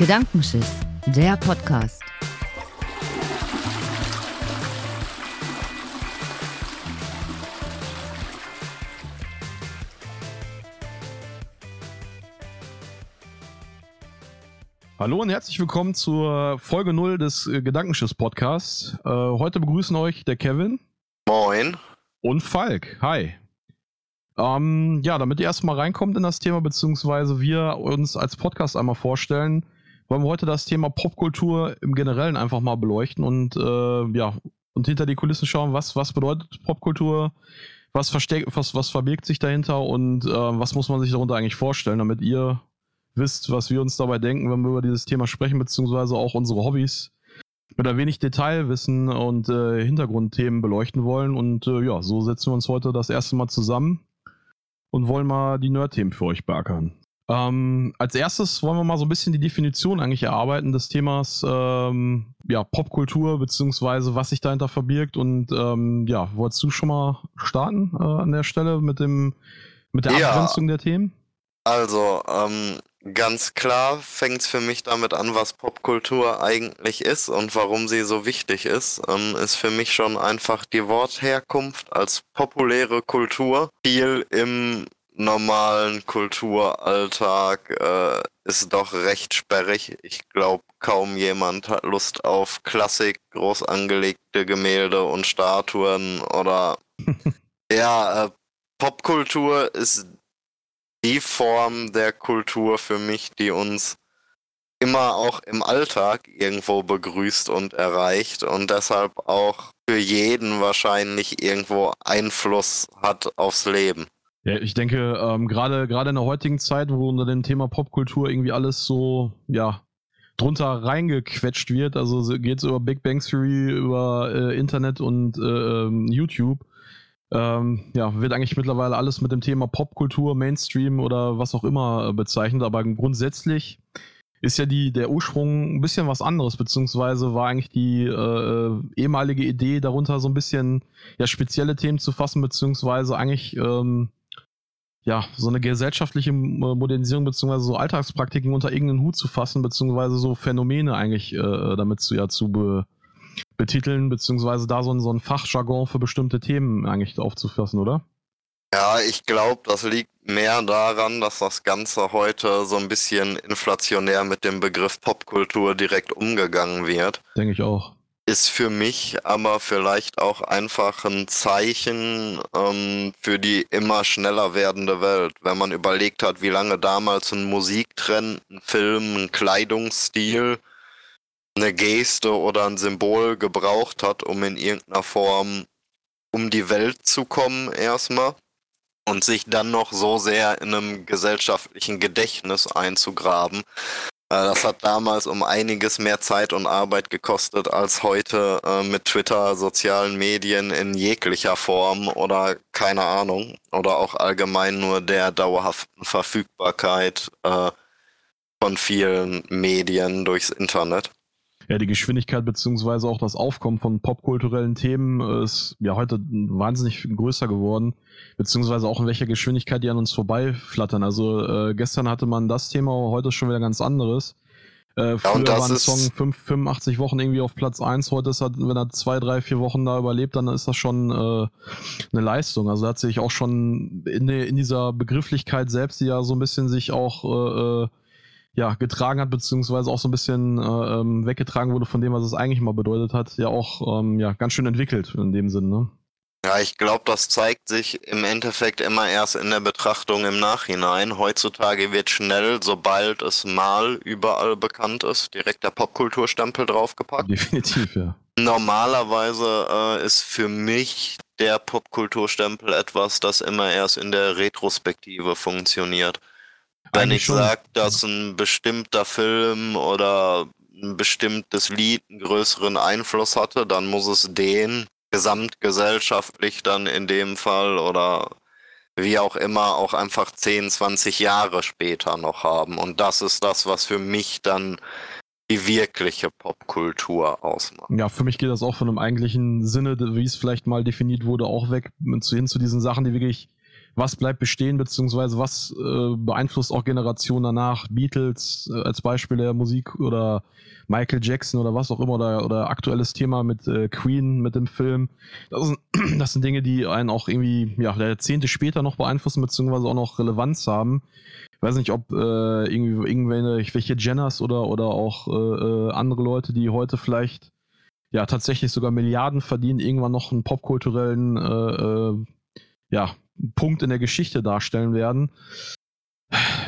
Gedankenschiss, der Podcast. Hallo und herzlich willkommen zur Folge 0 des äh, Gedankenschiss Podcasts. Äh, heute begrüßen euch der Kevin. Moin. Und Falk. Hi. Ähm, ja, damit ihr erstmal reinkommt in das Thema, beziehungsweise wir uns als Podcast einmal vorstellen, wollen wir heute das Thema Popkultur im Generellen einfach mal beleuchten und äh, ja, und hinter die Kulissen schauen, was, was bedeutet Popkultur, was, versteckt, was, was verbirgt sich dahinter und äh, was muss man sich darunter eigentlich vorstellen, damit ihr wisst, was wir uns dabei denken, wenn wir über dieses Thema sprechen, beziehungsweise auch unsere Hobbys mit ein wenig Detailwissen und äh, Hintergrundthemen beleuchten wollen. Und äh, ja, so setzen wir uns heute das erste Mal zusammen und wollen mal die Nerd-Themen für euch beackern. Ähm, als erstes wollen wir mal so ein bisschen die Definition eigentlich erarbeiten des Themas ähm, ja, Popkultur, beziehungsweise was sich dahinter verbirgt. Und ähm, ja, wolltest du schon mal starten äh, an der Stelle mit dem mit der Ja. Abgrenzung der Themen? Also, ähm, ganz klar fängt es für mich damit an, was Popkultur eigentlich ist und warum sie so wichtig ist. Ähm, ist für mich schon einfach die Wortherkunft als populäre Kultur. Viel im normalen Kulturalltag äh, ist doch recht sperrig. Ich glaube, kaum jemand hat Lust auf Klassik, groß angelegte Gemälde und Statuen oder ja, äh, Popkultur ist die Form der Kultur für mich, die uns immer auch im Alltag irgendwo begrüßt und erreicht und deshalb auch für jeden wahrscheinlich irgendwo Einfluss hat aufs Leben. Ja, ich denke, ähm, gerade gerade in der heutigen Zeit, wo unter dem Thema Popkultur irgendwie alles so, ja, drunter reingequetscht wird, also geht es über Big Bang Theory, über äh, Internet und äh, ähm, YouTube, ähm, ja, wird eigentlich mittlerweile alles mit dem Thema Popkultur, Mainstream oder was auch immer äh, bezeichnet, aber grundsätzlich ist ja die, der Ursprung ein bisschen was anderes, beziehungsweise war eigentlich die äh, ehemalige Idee darunter so ein bisschen ja, spezielle Themen zu fassen, beziehungsweise eigentlich ähm, ja, so eine gesellschaftliche Mo- Modernisierung beziehungsweise so Alltagspraktiken unter irgendeinen Hut zu fassen, beziehungsweise so Phänomene eigentlich äh, damit zu, ja, zu be, betiteln, beziehungsweise da so ein, so ein Fachjargon für bestimmte Themen eigentlich aufzufassen, oder? Ja, ich glaube, das liegt mehr daran, dass das Ganze heute so ein bisschen inflationär mit dem Begriff Popkultur direkt umgegangen wird. Denke ich auch. Ist für mich aber vielleicht auch einfach ein Zeichen ähm, für die immer schneller werdende Welt. Wenn man überlegt hat, wie lange damals ein Musiktrend, ein Film, ein Kleidungsstil, eine Geste oder ein Symbol gebraucht hat, um in irgendeiner Form um die Welt zu kommen erstmal und sich dann noch so sehr in einem gesellschaftlichen Gedächtnis einzugraben, Das hat damals um einiges mehr Zeit und Arbeit gekostet als heute äh, mit Twitter, sozialen Medien in jeglicher Form oder keine Ahnung oder auch allgemein nur der dauerhaften Verfügbarkeit äh, von vielen Medien durchs Internet. Ja, die Geschwindigkeit beziehungsweise auch das Aufkommen von popkulturellen Themen äh, ist ja heute wahnsinnig größer geworden, beziehungsweise auch in welcher Geschwindigkeit die an uns vorbeiflattern. Also äh, gestern hatte man das Thema, heute ist schon wieder ganz anderes. Äh, früher das war ein Song fünf, 85 Wochen irgendwie auf Platz 1, heute ist er, wenn er zwei, drei, vier Wochen da überlebt, dann ist das schon äh, eine Leistung. Also hat sich auch schon in, in dieser Begrifflichkeit selbst, die ja so ein bisschen sich auch äh, äh, ja, getragen hat, beziehungsweise auch so ein bisschen äh, ähm, weggetragen wurde von dem, was es eigentlich mal bedeutet hat, ja auch ähm, ja, ganz schön entwickelt in dem Sinn. Ne? Ja, ich glaube, das zeigt sich im Endeffekt immer erst in der Betrachtung im Nachhinein. Heutzutage wird schnell, sobald es mal überall bekannt ist, direkt der Popkulturstempel draufgepackt. Definitiv, ja. Normalerweise äh, ist für mich der Popkulturstempel etwas, das immer erst in der Retrospektive funktioniert. Wenn Eigentlich ich sage, dass ein bestimmter Film oder ein bestimmtes Lied einen größeren Einfluss hatte, dann muss es den gesamtgesellschaftlich dann in dem Fall oder wie auch immer auch einfach 10, 20 Jahre später noch haben. Und das ist das, was für mich dann die wirkliche Popkultur ausmacht. Ja, für mich geht das auch von einem eigentlichen Sinne, wie es vielleicht mal definiert wurde, auch weg hin zu diesen Sachen, die wirklich was bleibt bestehen, beziehungsweise was äh, beeinflusst auch Generationen danach, Beatles äh, als Beispiel der Musik oder Michael Jackson oder was auch immer oder, oder aktuelles Thema mit äh, Queen, mit dem Film. Das sind, das sind Dinge, die einen auch irgendwie, ja, Jahrzehnte später noch beeinflussen, beziehungsweise auch noch Relevanz haben. Ich weiß nicht, ob äh, irgendwie irgendwelche Jenners oder, oder auch äh, äh, andere Leute, die heute vielleicht ja tatsächlich sogar Milliarden verdienen, irgendwann noch einen popkulturellen ja, Punkt in der Geschichte darstellen werden,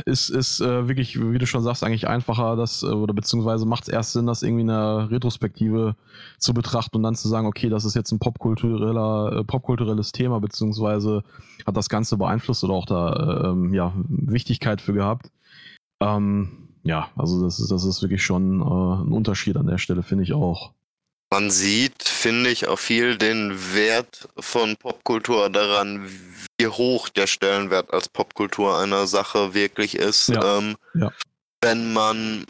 ist, ist äh, wirklich, wie du schon sagst, eigentlich einfacher, das, äh, oder beziehungsweise macht es erst Sinn, das irgendwie in einer Retrospektive zu betrachten und dann zu sagen, okay, das ist jetzt ein popkultureller, äh, popkulturelles Thema, beziehungsweise hat das Ganze beeinflusst oder auch da ähm, ja, Wichtigkeit für gehabt. Ähm, ja, also das ist, das ist wirklich schon äh, ein Unterschied an der Stelle, finde ich auch. Man sieht, finde ich, auch viel den Wert von Popkultur daran, wie hoch der Stellenwert als Popkultur einer Sache wirklich ist. Ja. Ähm, ja. Wenn man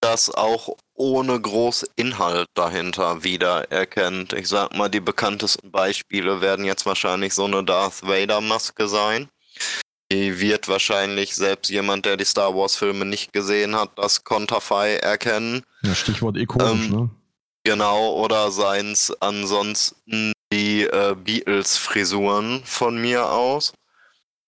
das auch ohne groß Inhalt dahinter wiedererkennt. Ich sag mal, die bekanntesten Beispiele werden jetzt wahrscheinlich so eine Darth Vader-Maske sein. Die wird wahrscheinlich selbst jemand, der die Star Wars-Filme nicht gesehen hat, das Konterfei erkennen. Ja, Stichwort ikonisch, ähm, ne? Genau, oder seien es ansonsten die äh, Beatles-Frisuren von mir aus.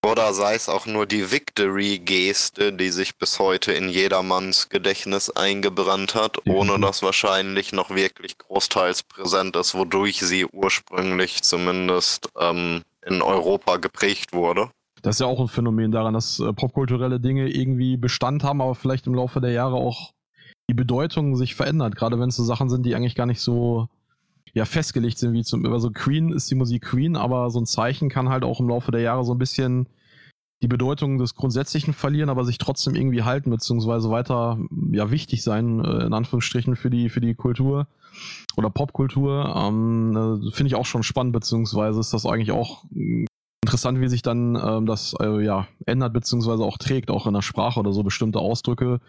Oder sei es auch nur die Victory-Geste, die sich bis heute in jedermanns Gedächtnis eingebrannt hat, ohne dass wahrscheinlich noch wirklich großteils präsent ist, wodurch sie ursprünglich zumindest ähm, in Europa geprägt wurde. Das ist ja auch ein Phänomen daran, dass äh, popkulturelle Dinge irgendwie Bestand haben, aber vielleicht im Laufe der Jahre auch die Bedeutung sich verändert, gerade wenn es so Sachen sind, die eigentlich gar nicht so ja, festgelegt sind, wie zum, also Queen ist die Musik Queen, aber so ein Zeichen kann halt auch im Laufe der Jahre so ein bisschen die Bedeutung des Grundsätzlichen verlieren, aber sich trotzdem irgendwie halten, beziehungsweise weiter ja, wichtig sein, äh, in Anführungsstrichen, für die, für die Kultur oder Popkultur. Ähm, äh, Finde ich auch schon spannend, beziehungsweise ist das eigentlich auch interessant, wie sich dann ähm, das äh, ja, ändert, beziehungsweise auch trägt, auch in der Sprache oder so bestimmte Ausdrücke,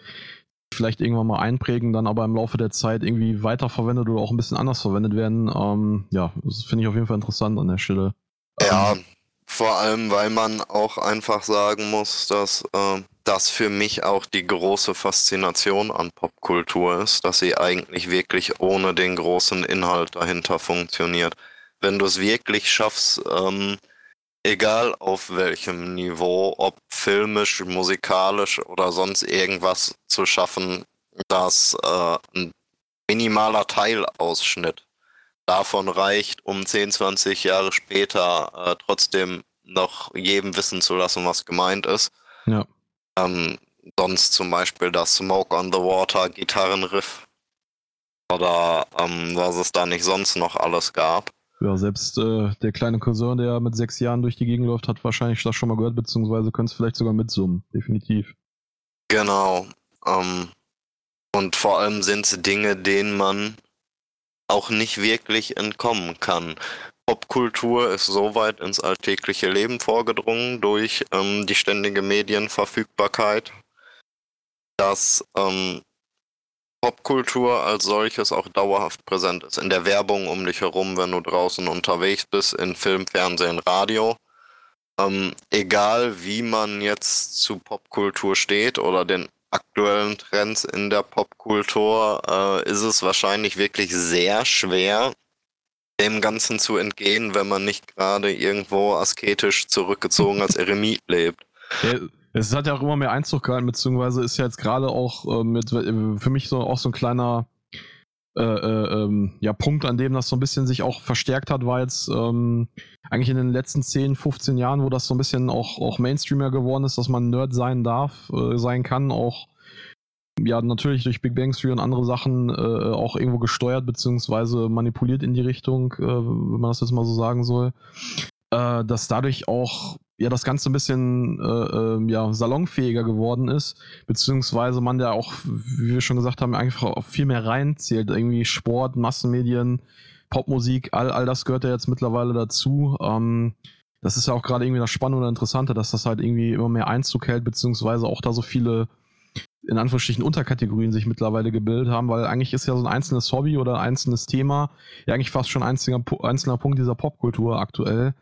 vielleicht irgendwann mal einprägen, dann aber im Laufe der Zeit irgendwie weiterverwendet oder auch ein bisschen anders verwendet werden. Ähm, ja, das finde ich auf jeden Fall interessant an der Stelle. Ja, vor allem, weil man auch einfach sagen muss, dass äh, das für mich auch die große Faszination an Popkultur ist, dass sie eigentlich wirklich ohne den großen Inhalt dahinter funktioniert. Wenn du es wirklich schaffst, ähm, egal auf welchem Niveau, ob filmisch, musikalisch oder sonst irgendwas zu schaffen, dass äh, ein minimaler Teilausschnitt davon reicht, um 10, 20 Jahre später äh, trotzdem noch jedem wissen zu lassen, was gemeint ist. Ja. Ähm, sonst zum Beispiel das Smoke on the Water Gitarrenriff oder ähm, was es da nicht sonst noch alles gab. Ja, selbst äh, der kleine Cousin, der mit sechs Jahren durch die Gegend läuft, hat wahrscheinlich das schon mal gehört, beziehungsweise könnte es vielleicht sogar mitsummen, definitiv. Genau. Ähm, und vor allem sind es Dinge, denen man auch nicht wirklich entkommen kann. Popkultur ist so weit ins alltägliche Leben vorgedrungen durch ähm, die ständige Medienverfügbarkeit, dass ähm, Popkultur als solches auch dauerhaft präsent ist. In der Werbung um dich herum, wenn du draußen unterwegs bist, in Film, Fernsehen, Radio. Ähm, egal wie man jetzt zu Popkultur steht oder den aktuellen Trends in der Popkultur, äh, ist es wahrscheinlich wirklich sehr schwer, dem Ganzen zu entgehen, wenn man nicht gerade irgendwo asketisch zurückgezogen als Eremit lebt. Es hat ja auch immer mehr Einzug gehalten, beziehungsweise ist ja jetzt gerade auch äh, mit, äh, für mich so auch so ein kleiner äh, äh, ähm, ja, Punkt, an dem das so ein bisschen sich auch verstärkt hat, war jetzt ähm, eigentlich in den letzten 10, 15 Jahren, wo das so ein bisschen auch, auch Mainstreamer geworden ist, dass man Nerd sein darf, äh, sein kann, auch ja natürlich durch Big Bang Theory und andere Sachen äh, auch irgendwo gesteuert beziehungsweise manipuliert in die Richtung, wenn man das jetzt mal so sagen soll, dass dadurch auch ja das Ganze ein bisschen äh, äh, ja, salonfähiger geworden ist, beziehungsweise man ja auch, wie wir schon gesagt haben, einfach auch viel mehr reinzählt. Irgendwie Sport, Massenmedien, Popmusik, all, all das gehört ja jetzt mittlerweile dazu. Ähm, das ist ja auch gerade irgendwie das Spannende oder Interessante, dass das halt irgendwie immer mehr Einzug hält, beziehungsweise auch da so viele in Anführungsstrichen Unterkategorien sich mittlerweile gebildet haben, weil eigentlich ist ja so ein einzelnes Hobby oder ein einzelnes Thema ja eigentlich fast schon ein einziger, einzelner Punkt dieser Popkultur aktuell.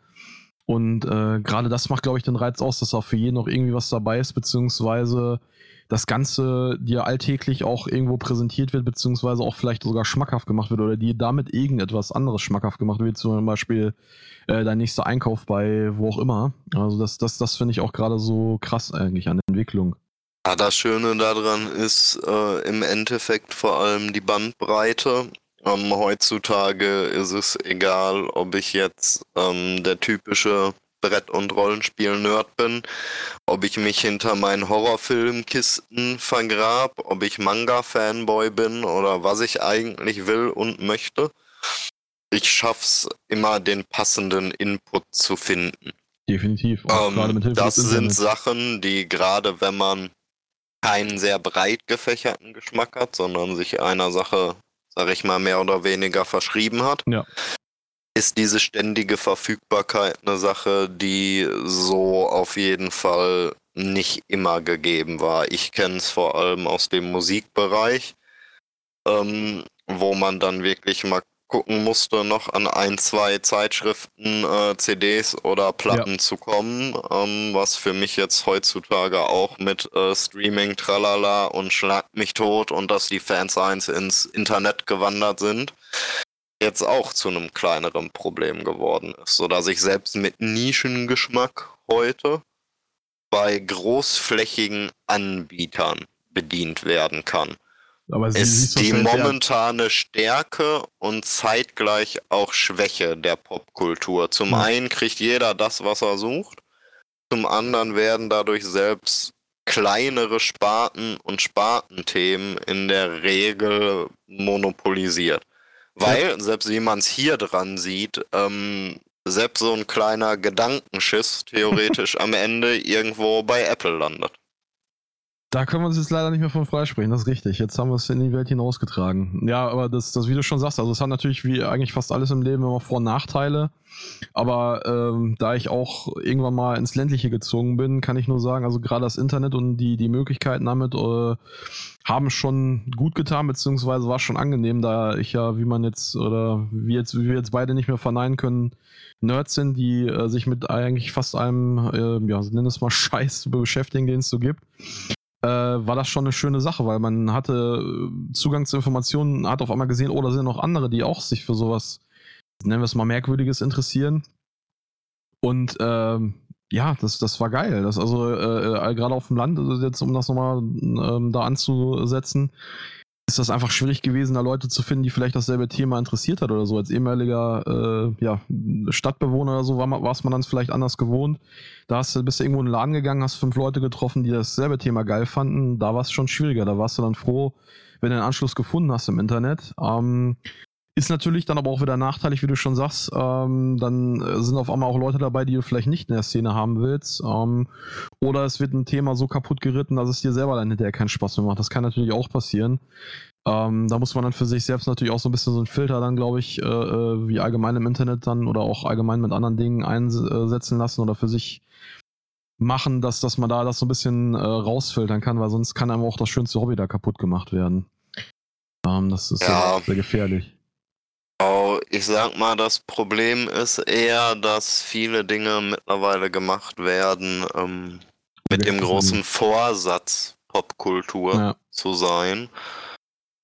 Und äh, gerade das macht, glaube ich, den Reiz aus, dass auch für jeden noch irgendwie was dabei ist, beziehungsweise das Ganze dir alltäglich auch irgendwo präsentiert wird, beziehungsweise auch vielleicht sogar schmackhaft gemacht wird oder dir damit irgendetwas anderes schmackhaft gemacht wird, zum Beispiel äh, dein nächster Einkauf bei wo auch immer. Also das, das, das finde ich auch gerade so krass eigentlich an der Entwicklung. Ja, das Schöne daran ist äh, im Endeffekt vor allem die Bandbreite. Ähm, heutzutage ist es egal, ob ich jetzt ähm, der typische Brett- und Rollenspiel-Nerd bin, ob ich mich hinter meinen Horrorfilmkisten vergrab, ob ich Manga-Fanboy bin oder was ich eigentlich will und möchte. Ich schaff's immer, den passenden Input zu finden. Definitiv. Ähm, das sind Sachen, die gerade wenn man keinen sehr breit gefächerten Geschmack hat, sondern sich einer Sache, sag ich mal, mehr oder weniger verschrieben hat, ja. ist diese ständige Verfügbarkeit eine Sache, die so auf jeden Fall nicht immer gegeben war. Ich kenne es vor allem aus dem Musikbereich, ähm, wo man dann wirklich mal gucken musste, noch an ein, zwei Zeitschriften, äh, CDs oder Platten ja. zu kommen, ähm, was für mich jetzt heutzutage auch mit äh, Streaming, Tralala und Schlag mich tot und dass die Fansigns ins Internet gewandert sind, jetzt auch zu einem kleineren Problem geworden ist, sodass ich selbst mit Nischengeschmack heute bei großflächigen Anbietern bedient werden kann. Aber ist die momentane Stärke und zeitgleich auch Schwäche der Popkultur. Zum ja. einen kriegt jeder das, was er sucht, zum anderen werden dadurch selbst kleinere Sparten und Spartenthemen in der Regel monopolisiert. Weil, selbst wie man es hier dran sieht, ähm, selbst so ein kleiner Gedankenschiss theoretisch am Ende irgendwo bei Apple landet. Da können wir uns jetzt leider nicht mehr von freisprechen, das ist richtig. Jetzt haben wir es in die Welt hinausgetragen. Ja, aber das, das wie du schon sagst, also es hat natürlich wie eigentlich fast alles im Leben immer Vor- und Nachteile. Aber ähm, da ich auch irgendwann mal ins Ländliche gezogen bin, kann ich nur sagen, also gerade das Internet und die, die Möglichkeiten damit äh, haben schon gut getan, beziehungsweise war schon angenehm, da ich ja, wie man jetzt, oder wie jetzt, wie wir jetzt beide nicht mehr verneinen können, Nerds sind, die äh, sich mit eigentlich fast einem, äh, ja, nenn es mal Scheiß beschäftigen, den es so gibt äh, war das schon eine schöne Sache, weil man hatte äh, Zugang zu Informationen, hat auf einmal gesehen, oh, da sind noch andere, die auch sich für sowas, nennen wir es mal Merkwürdiges, interessieren. Und ähm, ja, das, das war geil. Das also äh, äh gerade auf dem Land, also jetzt um das nochmal ähm, da anzusetzen, ist das einfach schwierig gewesen, da Leute zu finden, die vielleicht dasselbe Thema interessiert hat oder so. Als ehemaliger äh, ja, Stadtbewohner oder so war, es man dann vielleicht anders gewohnt. Da hast du, bist du irgendwo in den Laden gegangen, hast fünf Leute getroffen, die dasselbe Thema geil fanden. Da war es schon schwieriger. Da warst du dann froh, wenn du einen Anschluss gefunden hast im Internet. Ähm, ist natürlich dann aber auch wieder nachteilig, wie du schon sagst. Ähm, dann äh, sind auf einmal auch Leute dabei, die du vielleicht nicht in der Szene haben willst. Ähm, oder es wird ein Thema so kaputt geritten, dass es dir selber dann hinterher keinen Spaß mehr macht. Das kann natürlich auch passieren. Ähm, da muss man dann für sich selbst natürlich auch so ein bisschen so einen Filter dann, glaube ich, äh, äh, wie allgemein im Internet dann oder auch allgemein mit anderen Dingen einsetzen lassen oder für sich machen, dass, dass man da das so ein bisschen äh, rausfiltern kann, weil sonst kann einem auch das schönste Hobby da kaputt gemacht werden. Ähm, das ist ja. sehr gefährlich. Ich sag mal, das Problem ist eher, dass viele Dinge mittlerweile gemacht werden ähm, mit dem großen Vorsatz, Popkultur ja. zu sein.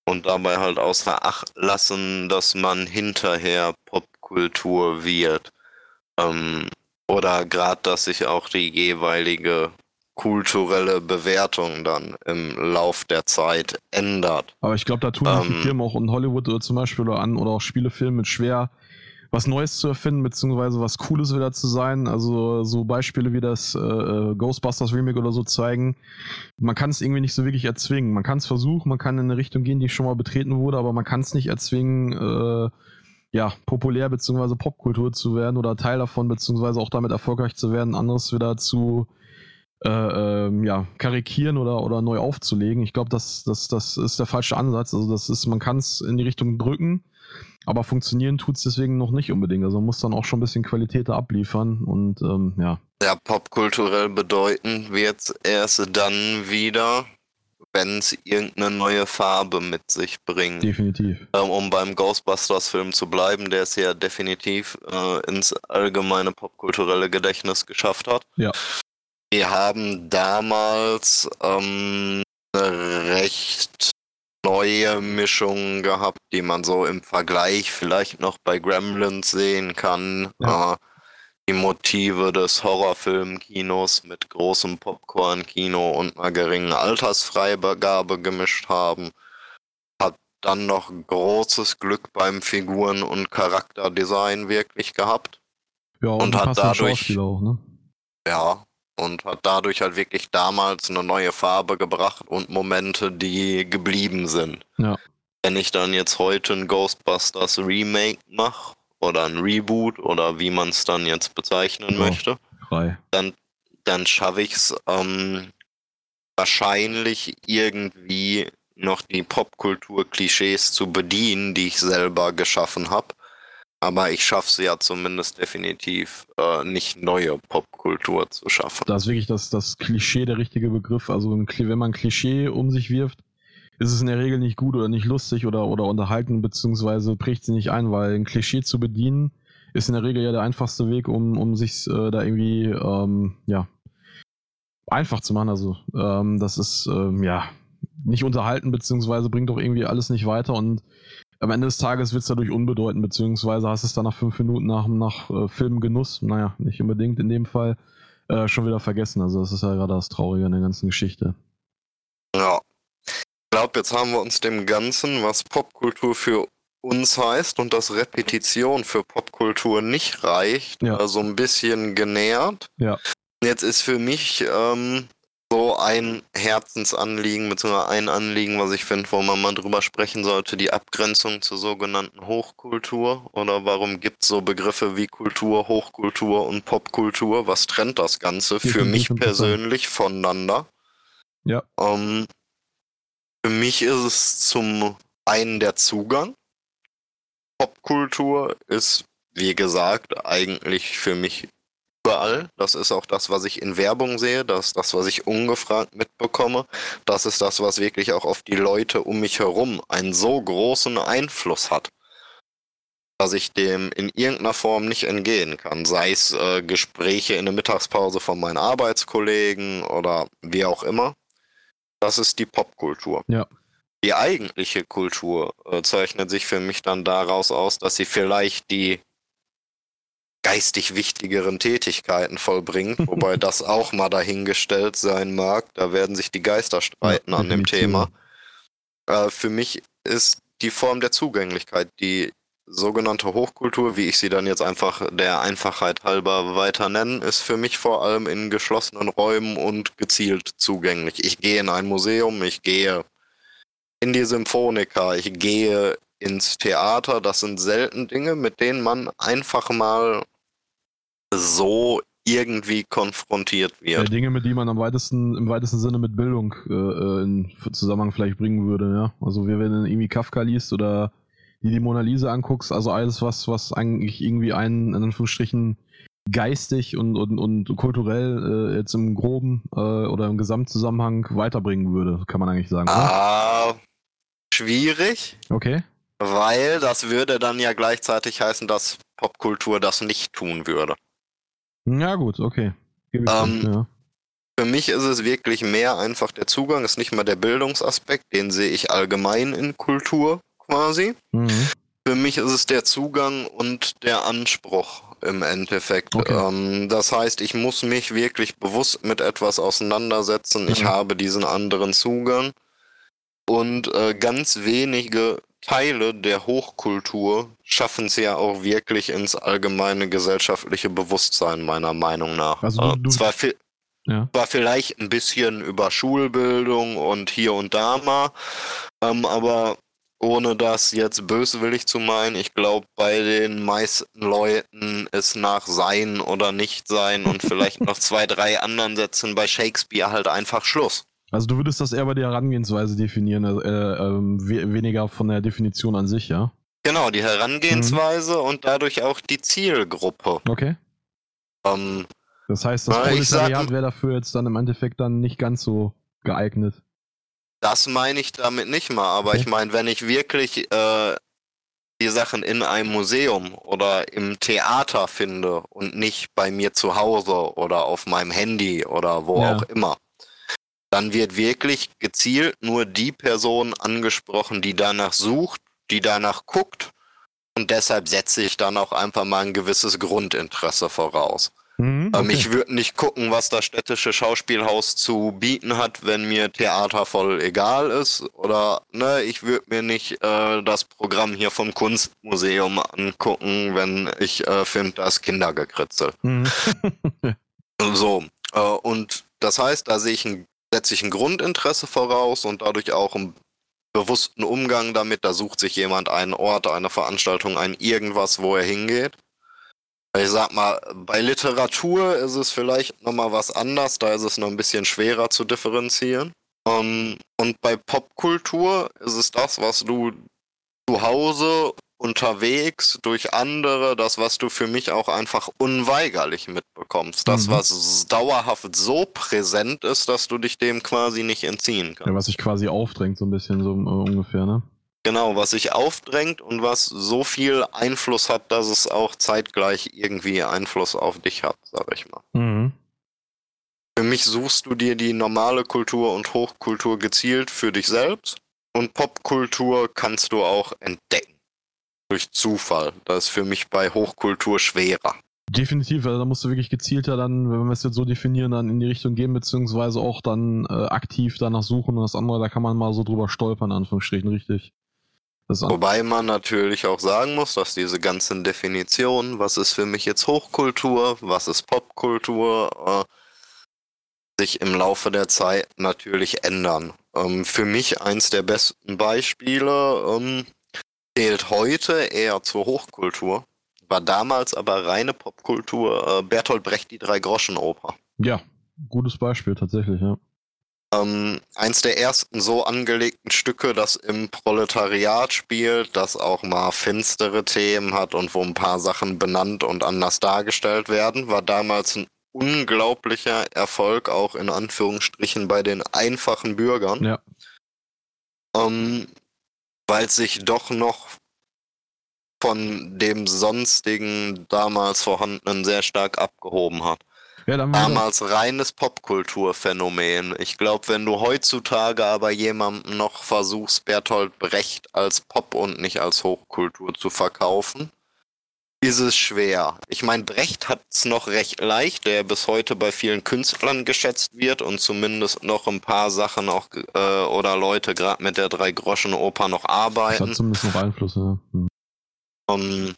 Und dabei halt außer Acht lassen, dass man hinterher Popkultur wird. Ähm, oder gerade, dass sich auch die jeweilige kulturelle Bewertung dann im Lauf der Zeit ändert. Aber ich glaube, da tun ähm, die Firmen auch in Hollywood oder zum Beispiel oder an oder auch Spielefilme schwer, was Neues zu erfinden, beziehungsweise was Cooles wieder zu sein. Also so Beispiele wie das äh, äh Ghostbusters Remake oder so zeigen. Man kann es irgendwie nicht so wirklich erzwingen. Man kann es versuchen, man kann in eine Richtung gehen, die schon mal betreten wurde, aber man kann es nicht erzwingen, äh, ja, populär beziehungsweise Popkultur zu werden oder Teil davon, beziehungsweise auch damit erfolgreich zu werden, anderes wieder zu äh, ähm, ja, karikieren oder, oder neu aufzulegen. Ich glaube, das, das, das ist der falsche Ansatz. Also das ist, man kann es in die Richtung drücken, aber funktionieren tut es deswegen noch nicht unbedingt. Also man muss dann auch schon ein bisschen Qualität da abliefern und ähm, ja. Ja, popkulturell bedeuten wird es erst dann wieder, wenn es irgendeine neue Farbe mit sich bringt. Definitiv. Ähm, um beim Ghostbusters-Film zu bleiben, der es ja definitiv äh, ins allgemeine popkulturelle Gedächtnis geschafft hat. Ja. Die haben damals ähm, eine recht neue Mischung gehabt, die man so im Vergleich vielleicht noch bei Gremlins sehen kann. Ja. Äh, die Motive des Horrorfilmkinos mit großem Popcorn-Kino und einer geringen Altersfreigabe gemischt haben. Hat dann noch großes Glück beim Figuren- und Charakterdesign wirklich gehabt. Ja, Und die hat dadurch- auch, ne? Ja, und hat dadurch halt wirklich damals eine neue Farbe gebracht und Momente, die geblieben sind. Ja. Wenn ich dann jetzt heute ein Ghostbusters Remake mache oder ein Reboot oder wie man es dann jetzt bezeichnen Ja. möchte, Frei. dann schaffe ich es ähm, wahrscheinlich irgendwie noch die Popkultur-Klischees zu bedienen, die ich selber geschaffen habe. Aber ich schaffe es ja zumindest definitiv äh, nicht neue Popkultur zu schaffen. Da ist wirklich das, das Klischee der richtige Begriff. Also ein, wenn man ein Klischee um sich wirft, ist es in der Regel nicht gut oder nicht lustig oder, oder unterhalten, beziehungsweise bricht sie nicht ein, weil ein Klischee zu bedienen ist in der Regel ja der einfachste Weg, um, um sich äh, da irgendwie ähm, ja, einfach zu machen. Also ähm, das ist ähm, ja nicht unterhalten, beziehungsweise bringt doch irgendwie alles nicht weiter und am Ende des Tages wird es dadurch unbedeutend, beziehungsweise hast es dann nach fünf Minuten nach, nach äh, Filmgenuss, naja, nicht unbedingt in dem Fall, äh, schon wieder vergessen. Also das ist ja gerade das Traurige an der ganzen Geschichte. Ja. Ich glaube, jetzt haben wir uns dem Ganzen, was Popkultur für uns heißt und dass Repetition für Popkultur nicht reicht, Ja. äh, so ein bisschen genähert. Ja. Jetzt ist für mich ähm, so ein Herzensanliegen, beziehungsweise ein Anliegen, was ich finde, wo man mal drüber sprechen sollte, die Abgrenzung zur sogenannten Hochkultur. Oder warum gibt es so Begriffe wie Kultur, Hochkultur und Popkultur? Was trennt das Ganze für mich persönlich voneinander? Ja. Ähm, für mich ist es zum einen der Zugang. Popkultur ist, wie gesagt, eigentlich für mich überall. Das ist auch das, was ich in Werbung sehe. Das ist das, was ich ungefragt mitbekomme. Das ist das, was wirklich auch auf die Leute um mich herum einen so großen Einfluss hat, dass ich dem in irgendeiner Form nicht entgehen kann. Sei es äh, Gespräche in der Mittagspause von meinen Arbeitskollegen oder wie auch immer. Das ist die Popkultur. Ja. Die eigentliche Kultur äh, zeichnet sich für mich dann daraus aus, dass sie vielleicht die geistig wichtigeren Tätigkeiten vollbringt, wobei das auch mal dahingestellt sein mag. Da werden sich die Geister streiten an dem. Thema. Äh, für mich ist die Form der Zugänglichkeit, die sogenannte Hochkultur, wie ich sie dann jetzt einfach der Einfachheit halber weiter nennen, ist für mich vor allem in geschlossenen Räumen und gezielt zugänglich. Ich gehe in ein Museum, ich gehe in die Symphoniker, ich gehe ins Theater. Das sind selten Dinge, mit denen man einfach mal so irgendwie konfrontiert Ja, wird. Dinge, mit denen man am weitesten, im weitesten Sinne mit Bildung äh, äh, in Zusammenhang vielleicht bringen würde, ja. Also wie wenn du irgendwie Kafka liest oder die die Mona Lisa anguckst, also alles, was, was eigentlich irgendwie einen, in Anführungsstrichen, geistig und, und, und kulturell äh, jetzt im Groben äh, oder im Gesamtzusammenhang weiterbringen würde, kann man eigentlich sagen, oder? Ah, schwierig, Okay. Weil das würde dann ja gleichzeitig heißen, dass Popkultur das nicht tun würde. Ja, gut, okay. Ich Ähm, recht, ja. Für mich ist es wirklich mehr einfach der Zugang, ist nicht mal der Bildungsaspekt, den sehe ich allgemein in Kultur quasi. Mhm. Für mich ist es der Zugang und der Anspruch im Endeffekt. Okay. Ähm, das heißt, ich muss mich wirklich bewusst mit etwas auseinandersetzen. Ich Mhm. habe diesen anderen Zugang. Und äh, ganz wenige Teile der Hochkultur schaffen es ja auch wirklich ins allgemeine gesellschaftliche Bewusstsein, meiner Meinung nach. Also du- Äh, du- zwar, vi- Ja. zwar vielleicht ein bisschen über Schulbildung und hier und da mal, ähm, aber ohne das jetzt böswillig zu meinen, ich glaube, bei den meisten Leuten ist nach Sein oder Nicht-Sein und vielleicht noch zwei, drei anderen Sätzen bei Shakespeare halt einfach Schluss. Also du würdest das eher bei der Herangehensweise definieren, äh, we weniger von der Definition an sich, ja? Genau, die Herangehensweise und dadurch auch die Zielgruppe. Okay. Ähm, Das heißt, das Na, Proletariat wäre dafür jetzt dann im Endeffekt dann nicht ganz so geeignet. Das meine ich damit nicht mal, aber Okay. ich meine, wenn ich wirklich äh, die Sachen in einem Museum oder im Theater finde und nicht bei mir zu Hause oder auf meinem Handy oder wo Ja. auch immer, dann wird wirklich gezielt nur die Person angesprochen, die danach sucht, die danach guckt und deshalb setze ich dann auch einfach mal ein gewisses Grundinteresse voraus. Mhm, Ähm, okay. Ich würde nicht gucken, was das städtische Schauspielhaus zu bieten hat, wenn mir Theater voll egal ist. Oder ne, ich würde mir nicht äh, das Programm hier vom Kunstmuseum angucken, wenn ich äh, finde, da ist Kindergekritzel. Mhm. So. Äh, und das heißt, da sehe ich ein, setze ich ein Grundinteresse voraus und dadurch auch einen bewussten Umgang damit. Da sucht sich jemand einen Ort, eine Veranstaltung, ein irgendwas, wo er hingeht. Ich sag mal, bei Literatur ist es vielleicht nochmal was anders, da ist es noch ein bisschen schwerer zu differenzieren. Ähm, und bei Popkultur ist es das, was du zu Hause unterwegs durch andere, das, was du für mich auch einfach unweigerlich mitbekommst. Das, Mhm. was dauerhaft so präsent ist, dass du dich dem quasi nicht entziehen kannst. ja, was sich quasi aufdrängt, so ein bisschen, so äh, ungefähr, ne? Genau, was sich aufdrängt und was so viel Einfluss hat, dass es auch zeitgleich irgendwie Einfluss auf dich hat, sag ich mal. Mhm. Für mich suchst du dir die normale Kultur und Hochkultur gezielt für dich selbst und Popkultur kannst du auch entdecken. Durch Zufall. Das ist für mich bei Hochkultur schwerer. Definitiv, also da musst du wirklich gezielter dann, wenn wir es jetzt so definieren, dann in die Richtung gehen, beziehungsweise auch dann äh, aktiv danach suchen und das andere, da kann man mal so drüber stolpern, in Anführungsstrichen, richtig. Wobei man natürlich auch sagen muss, dass diese ganzen Definitionen, was ist für mich jetzt Hochkultur, was ist Popkultur, äh, sich im Laufe der Zeit natürlich ändern. Ähm, für mich eins der besten Beispiele ähm, zählt heute eher zur Hochkultur, war damals aber reine Popkultur, äh, Bertolt Brecht, die Drei-Groschen-Oper. ja, gutes Beispiel tatsächlich, ja. Ähm, eins der ersten so angelegten Stücke, das im Proletariat spielt, das auch mal finstere Themen hat und wo ein paar Sachen benannt und anders dargestellt werden, war damals ein unglaublicher Erfolg, auch in Anführungsstrichen bei den einfachen Bürgern, Ja, ähm, weil es sich doch noch von dem sonstigen damals vorhandenen sehr stark abgehoben hat ja damals reines Popkulturphänomen. Ich glaube, wenn du heutzutage aber jemandem noch versuchst, Bertolt Brecht als Pop und nicht als Hochkultur zu verkaufen, ist es schwer. Ich meine, Brecht hat es noch recht leicht, der bis heute bei vielen Künstlern geschätzt wird und zumindest noch ein paar Sachen auch äh, oder Leute gerade mit der Drei-Groschen-Oper noch das arbeiten. hat zumindest noch Einfluss, ja. Hm. Ähm,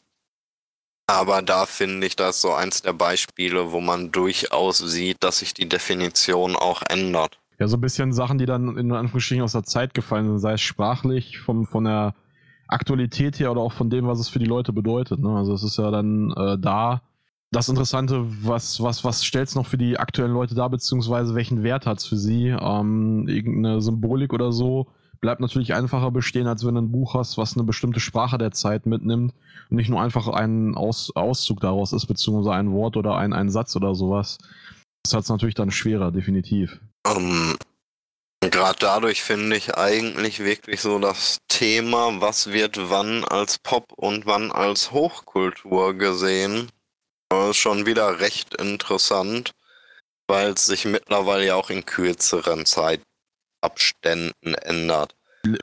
aber da finde ich das so eins der Beispiele, wo man durchaus sieht, dass sich die Definition auch ändert. Ja, so ein bisschen Sachen, die dann in Anführungsstrichen aus der Zeit gefallen sind, sei es sprachlich, vom, von der Aktualität her oder auch von dem, was es für die Leute bedeutet. Ne? Also es ist ja dann äh, da das Interessante, was, was, was stellt es noch für die aktuellen Leute dar, beziehungsweise welchen Wert hat es für sie? Ähm, irgendeine Symbolik oder so bleibt natürlich einfacher bestehen, als wenn du ein Buch hast, was eine bestimmte Sprache der Zeit mitnimmt und nicht nur einfach ein Aus, Auszug daraus ist, beziehungsweise ein Wort oder ein, ein Satz oder sowas. Das hat es natürlich dann schwerer, definitiv. Ähm, Gerade dadurch finde ich eigentlich wirklich so das Thema, was wird wann als Pop und wann als Hochkultur gesehen, äh, schon wieder recht interessant, weil es sich mittlerweile ja auch in kürzeren Zeitabständen ändert.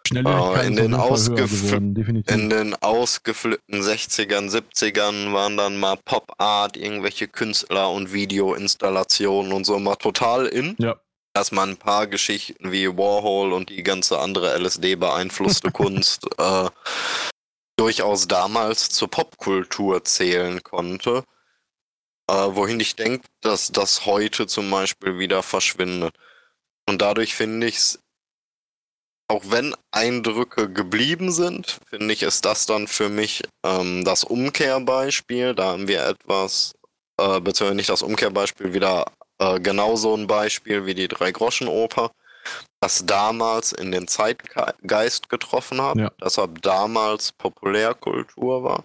Schnelligkeit in ist den geworden. In den ausgeflippten 60ern, 70ern waren dann mal Pop-Art, irgendwelche Künstler und Videoinstallationen und so mal total in. ja, Dass man ein paar Geschichten wie Warhol und die ganze andere LSD beeinflusste Kunst äh, durchaus damals zur Popkultur zählen konnte. Äh, wohin ich denke, dass das heute zum Beispiel wieder verschwindet. Und dadurch finde ich es auch wenn Eindrücke geblieben sind, finde ich, ist das dann für mich ähm, das Umkehrbeispiel. Da haben wir etwas, äh, beziehungsweise nicht das Umkehrbeispiel, wieder äh, genauso ein Beispiel wie die Drei-Groschen-Oper, das damals in den Zeitgeist getroffen hat, Ja. deshalb damals Populärkultur war,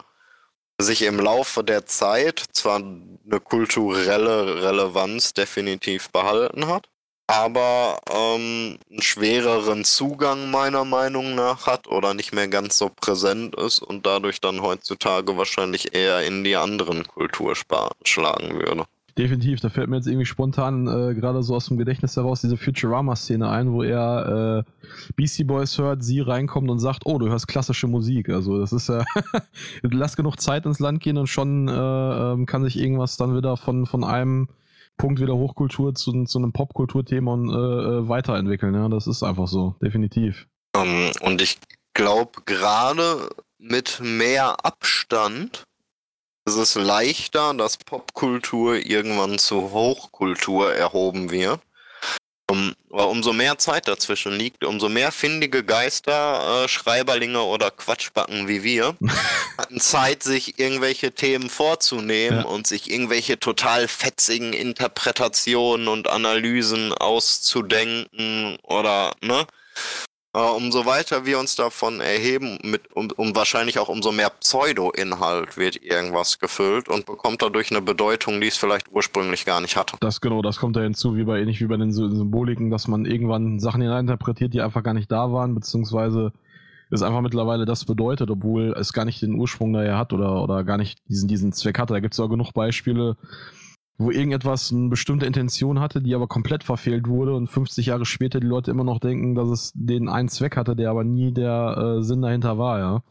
sich im Laufe der Zeit zwar eine kulturelle Relevanz definitiv behalten hat, aber ähm, einen schwereren Zugang meiner Meinung nach hat oder nicht mehr ganz so präsent ist und dadurch dann heutzutage wahrscheinlich eher in die anderen Kultursparten schlagen würde. Definitiv, da fällt mir jetzt irgendwie spontan äh, gerade so aus dem Gedächtnis heraus diese Futurama-Szene ein, wo er äh, Beastie Boys hört, sie reinkommt und sagt, oh, du hörst klassische Musik. Also das ist ja, lass genug Zeit ins Land gehen und schon äh, ähm, kann sich irgendwas dann wieder von, von einem Punkt wieder Hochkultur zu, zu einem Popkulturthema und äh, äh, weiterentwickeln. Ja, das ist einfach so, definitiv. Um, ähm, und ich glaube, gerade mit mehr Abstand ist es leichter, dass Popkultur irgendwann zu Hochkultur erhoben wird. Um, aber umso mehr Zeit dazwischen liegt, umso mehr findige Geister, äh, Schreiberlinge oder Quatschbacken wie wir hatten Zeit, sich irgendwelche Themen vorzunehmen ja. und sich irgendwelche total fetzigen Interpretationen und Analysen auszudenken oder, ne? Äh, umso weiter wir uns davon erheben, mit, um, um wahrscheinlich auch umso mehr Pseudo-Inhalt wird irgendwas gefüllt und bekommt dadurch eine Bedeutung, die es vielleicht ursprünglich gar nicht hatte. Das genau, das kommt da hinzu, wie bei ähnlich wie bei den Symboliken, dass man irgendwann Sachen hineininterpretiert, die einfach gar nicht da waren, beziehungsweise es einfach mittlerweile das bedeutet, obwohl es gar nicht den Ursprung daher hat oder, oder gar nicht diesen, diesen Zweck hatte. Da gibt es auch genug Beispiele, wo irgendetwas eine bestimmte Intention hatte, die aber komplett verfehlt wurde und 50 Jahre später die Leute immer noch denken, dass es den einen Zweck hatte, der aber nie der äh, Sinn dahinter war, ja.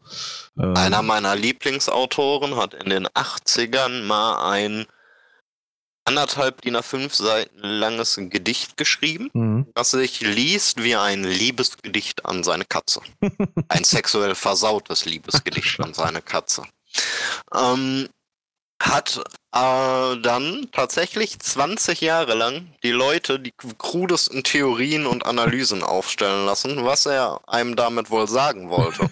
Ähm. Einer meiner Lieblingsautoren hat in den 80ern mal ein anderthalb DIN A5 Seiten langes Gedicht geschrieben, mhm. das sich liest wie ein Liebesgedicht an seine Katze. ein sexuell versautes Liebesgedicht an seine Katze. Ähm, hat äh, dann tatsächlich 20 Jahre lang die Leute die krudesten Theorien und Analysen aufstellen lassen, was er einem damit wohl sagen wollte.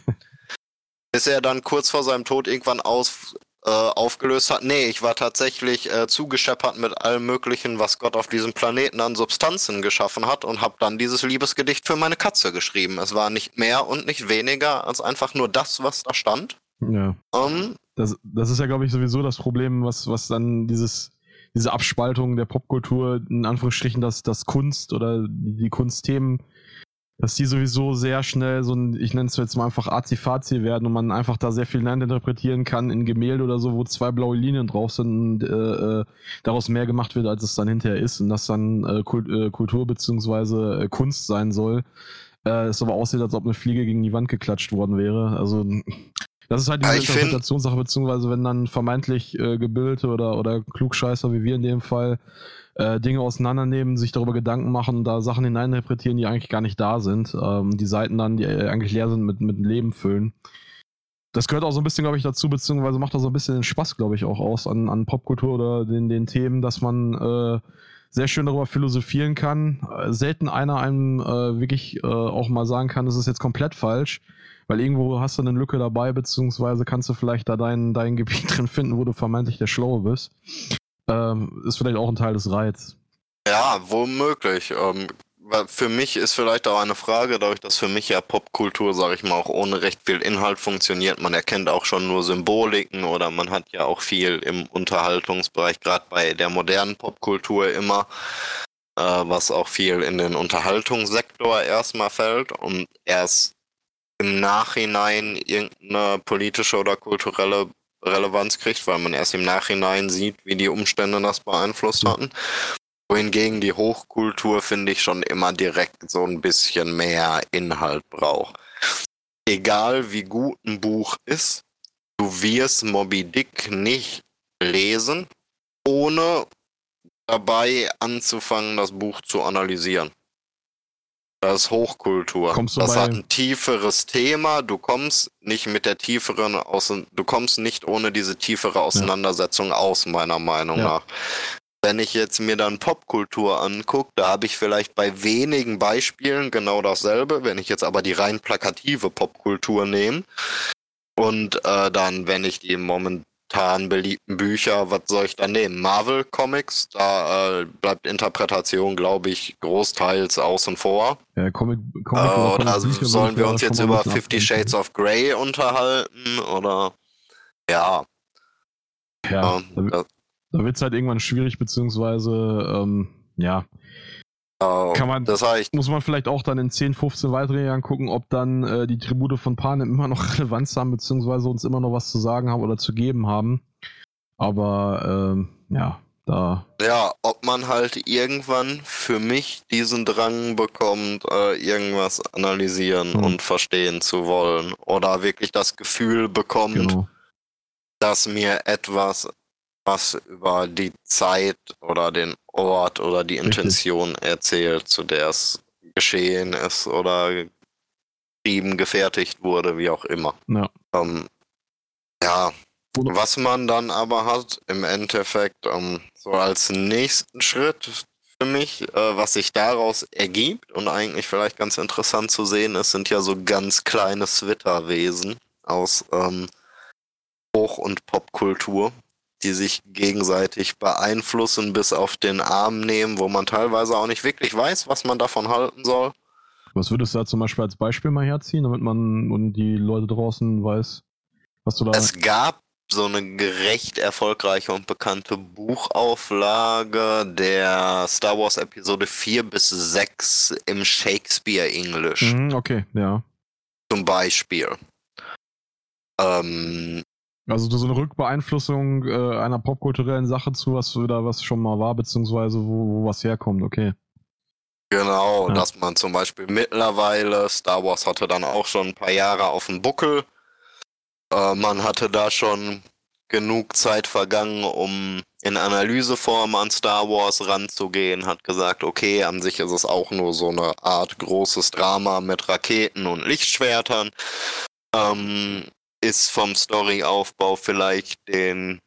Bis er dann kurz vor seinem Tod irgendwann aus, äh, aufgelöst hat, nee, ich war tatsächlich äh, zugescheppert mit allem Möglichen, was Gott auf diesem Planeten an Substanzen geschaffen hat und habe dann dieses Liebesgedicht für meine Katze geschrieben. Es war nicht mehr und nicht weniger als einfach nur das, was da stand. Ja. Um, das, das ist ja, glaube ich, sowieso das Problem, was, was dann dieses, diese Abspaltung der Popkultur, in Anführungsstrichen, dass das Kunst oder die, Kunstthemen, dass die sowieso sehr schnell so ein, ich nenne es jetzt mal einfach Azi-Fazi werden und man einfach da sehr viel interpretieren kann in Gemälde oder so, wo zwei blaue Linien drauf sind und äh, äh, daraus mehr gemacht wird, als es dann hinterher ist und das dann äh, äh Kultur bzw. Äh, Kunst sein soll. Äh, es aber aussieht, als ob eine Fliege gegen die Wand geklatscht worden wäre. Also das ist halt diese ja, Interpretationssache, beziehungsweise wenn dann vermeintlich äh, gebildete oder, oder Klugscheißer wie wir in dem Fall äh, Dinge auseinandernehmen, sich darüber Gedanken machen da Sachen hineininterpretieren, die eigentlich gar nicht da sind. Ähm, die Seiten dann, die äh, eigentlich leer sind, mit, mit Leben füllen. Das gehört auch so ein bisschen, glaube ich, dazu, beziehungsweise macht auch so ein bisschen den Spaß, glaube ich, auch aus an, an Popkultur oder den, den Themen, dass man äh, sehr schön darüber philosophieren kann. Äh, selten einer einem äh, wirklich äh, auch mal sagen kann, das ist jetzt komplett falsch weil irgendwo hast du eine Lücke dabei, beziehungsweise kannst du vielleicht da dein, dein Gebiet drin finden, wo du vermeintlich der Schlaue bist. Ähm, ist vielleicht auch ein Teil des Reiz. Ja, womöglich. Ähm, für mich ist vielleicht auch eine Frage, dadurch, dass für mich ja Popkultur, sage ich mal, auch ohne recht viel Inhalt funktioniert. Man erkennt auch schon nur Symboliken oder man hat ja auch viel im Unterhaltungsbereich, gerade bei der modernen Popkultur immer, äh, was auch viel in den Unterhaltungssektor erstmal fällt. Und erst im Nachhinein irgendeine politische oder kulturelle Relevanz kriegt, weil man erst im Nachhinein sieht, wie die Umstände das beeinflusst hatten. Wohingegen die Hochkultur, finde ich, schon immer direkt so ein bisschen mehr Inhalt braucht. Egal wie gut ein Buch ist, du wirst Moby Dick nicht lesen, ohne dabei anzufangen, das Buch zu analysieren. Das ist Hochkultur. Kommst du das hat ein tieferes Thema. Du kommst nicht mit der tieferen aus, du kommst nicht ohne diese tiefere Auseinandersetzung ja. aus, meiner Meinung ja. nach. Wenn ich jetzt mir dann Popkultur angucke, da habe ich vielleicht bei wenigen Beispielen genau dasselbe. Wenn ich jetzt aber die rein plakative Popkultur nehme und äh, dann, wenn ich die moment momentan beliebten Bücher, was soll ich da nehmen? Marvel Comics, da äh, bleibt Interpretation, glaube ich, großteils außen vor. Ja, Comic, Comic äh, oder, oder sollen wir uns jetzt über Fifty Shades of Grey unterhalten oder ja. Ja, ähm, da, da wird es halt irgendwann schwierig, beziehungsweise ähm, ja, Äh, Kann man- das heißt, Muss man vielleicht auch dann in 10, 15 weiteren Jahren gucken, ob dann äh, die Tribute von Panem immer noch Relevanz haben, beziehungsweise uns immer noch was zu sagen haben oder zu geben haben. Aber ähm, ja, da. ja, ob man halt irgendwann für mich diesen Drang bekommt, äh, irgendwas analysieren Hm. und verstehen zu wollen. Oder wirklich das Gefühl bekommt, Genau. dass mir etwas, was über die Zeit oder den Ort oder die Richtig. Intention erzählt, zu der es geschehen ist oder geschrieben, gefertigt wurde, wie auch immer. Ja. Ähm, ja, was man dann aber hat im Endeffekt ähm, so als nächsten Schritt für mich, äh, was sich daraus ergibt und eigentlich vielleicht ganz interessant zu sehen ist, sind ja so ganz kleine Switterwesen aus ähm, Hoch- und Popkultur, die sich gegenseitig beeinflussen, bis auf den Arm nehmen, wo man teilweise auch nicht wirklich weiß, was man davon halten soll. Was würdest du da zum Beispiel als Beispiel mal herziehen, damit man und die Leute draußen weiß, was du da. Es gab so eine gerecht erfolgreiche und bekannte Buchauflage der Star Wars Episode 4 bis 6 im Shakespeare English Mhm, okay, ja. zum Beispiel. Ähm, Also so eine Rückbeeinflussung äh, einer popkulturellen Sache zu, was wieder was schon mal war, beziehungsweise wo, wo was herkommt, okay. genau, Ja. dass man zum Beispiel mittlerweile, Star Wars hatte dann auch schon ein paar Jahre auf dem Buckel, äh, man hatte da schon genug Zeit vergangen, um in Analyseform an Star Wars ranzugehen, hat gesagt, okay, an sich ist es auch nur so eine Art großes Drama mit Raketen und Lichtschwertern. Ähm, ist vom Storyaufbau vielleicht den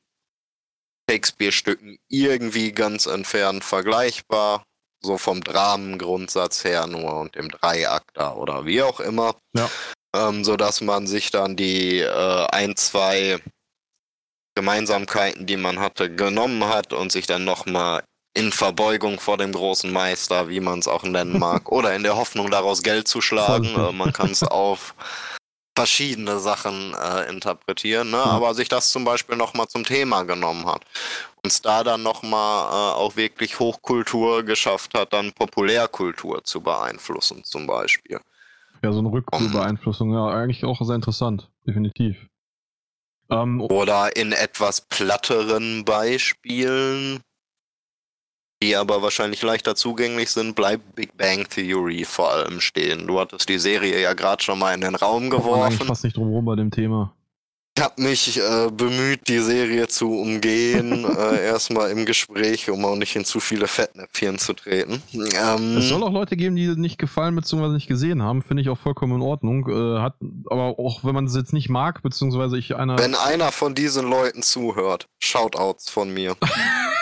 Shakespeare-Stücken irgendwie ganz entfernt vergleichbar. So vom Dramengrundsatz her nur und dem Dreiakter oder wie auch immer. Ja. Ähm, so dass man sich dann die äh, ein, zwei Gemeinsamkeiten, die man hatte, genommen hat und sich dann nochmal in Verbeugung vor dem großen Meister, wie man es auch nennen mag, oder in der Hoffnung daraus Geld zu schlagen. Äh, man kann es auf verschiedene Sachen äh, interpretieren, ne? Aber sich das zum Beispiel nochmal zum Thema genommen hat und da dann nochmal äh, auch wirklich Hochkultur geschafft hat, dann Populärkultur zu beeinflussen zum Beispiel. Ja, so eine Rückbeeinflussung, ja, eigentlich auch sehr interessant, definitiv. Ähm, Oder in etwas platteren Beispielen, die aber wahrscheinlich leichter zugänglich sind, bleibt Big Bang Theory vor allem stehen. Du hattest die Serie ja gerade schon mal in den Raum geworfen. fast nicht drum rum bei dem Thema. Ich habe mich äh, bemüht, die Serie zu umgehen, äh, erstmal im Gespräch, um auch nicht in zu viele Fettnäpfchen zu treten. Ähm, Es soll auch Leute geben, die nicht gefallen bzw. nicht gesehen haben, finde ich auch vollkommen in Ordnung. Äh, hat, aber auch wenn man es jetzt nicht mag, beziehungsweise ich einer. wenn einer von diesen Leuten zuhört, Shoutouts von mir.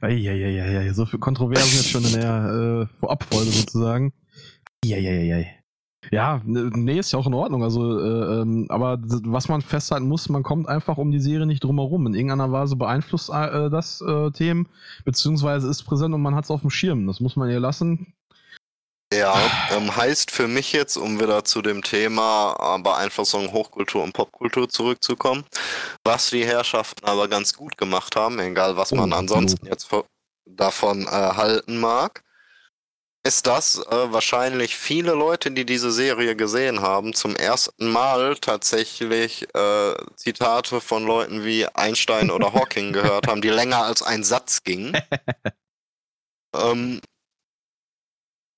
Eieieiei, so viel Kontroversen jetzt schon in der äh, Vorabfolge sozusagen. Eieieiei. Ja, ne- nee, ist ja auch in Ordnung. Also, äh, ähm, aber was man festhalten muss, man kommt einfach um die Serie nicht drumherum. In irgendeiner Weise beeinflusst äh, das äh, Themen, beziehungsweise ist präsent und man hat es auf dem Schirm. Das muss man ihr lassen. Ja, ähm, heißt für mich jetzt, um wieder zu dem Thema äh, Beeinflussung Hochkultur und Popkultur zurückzukommen, was die Herrschaften aber ganz gut gemacht haben, egal was man Oh, ansonsten jetzt vo- davon äh, halten mag, ist, dass äh, wahrscheinlich viele Leute, die diese Serie gesehen haben, zum ersten Mal tatsächlich äh, Zitate von Leuten wie Einstein oder Hawking gehört haben, die länger als ein Satz gingen. ähm,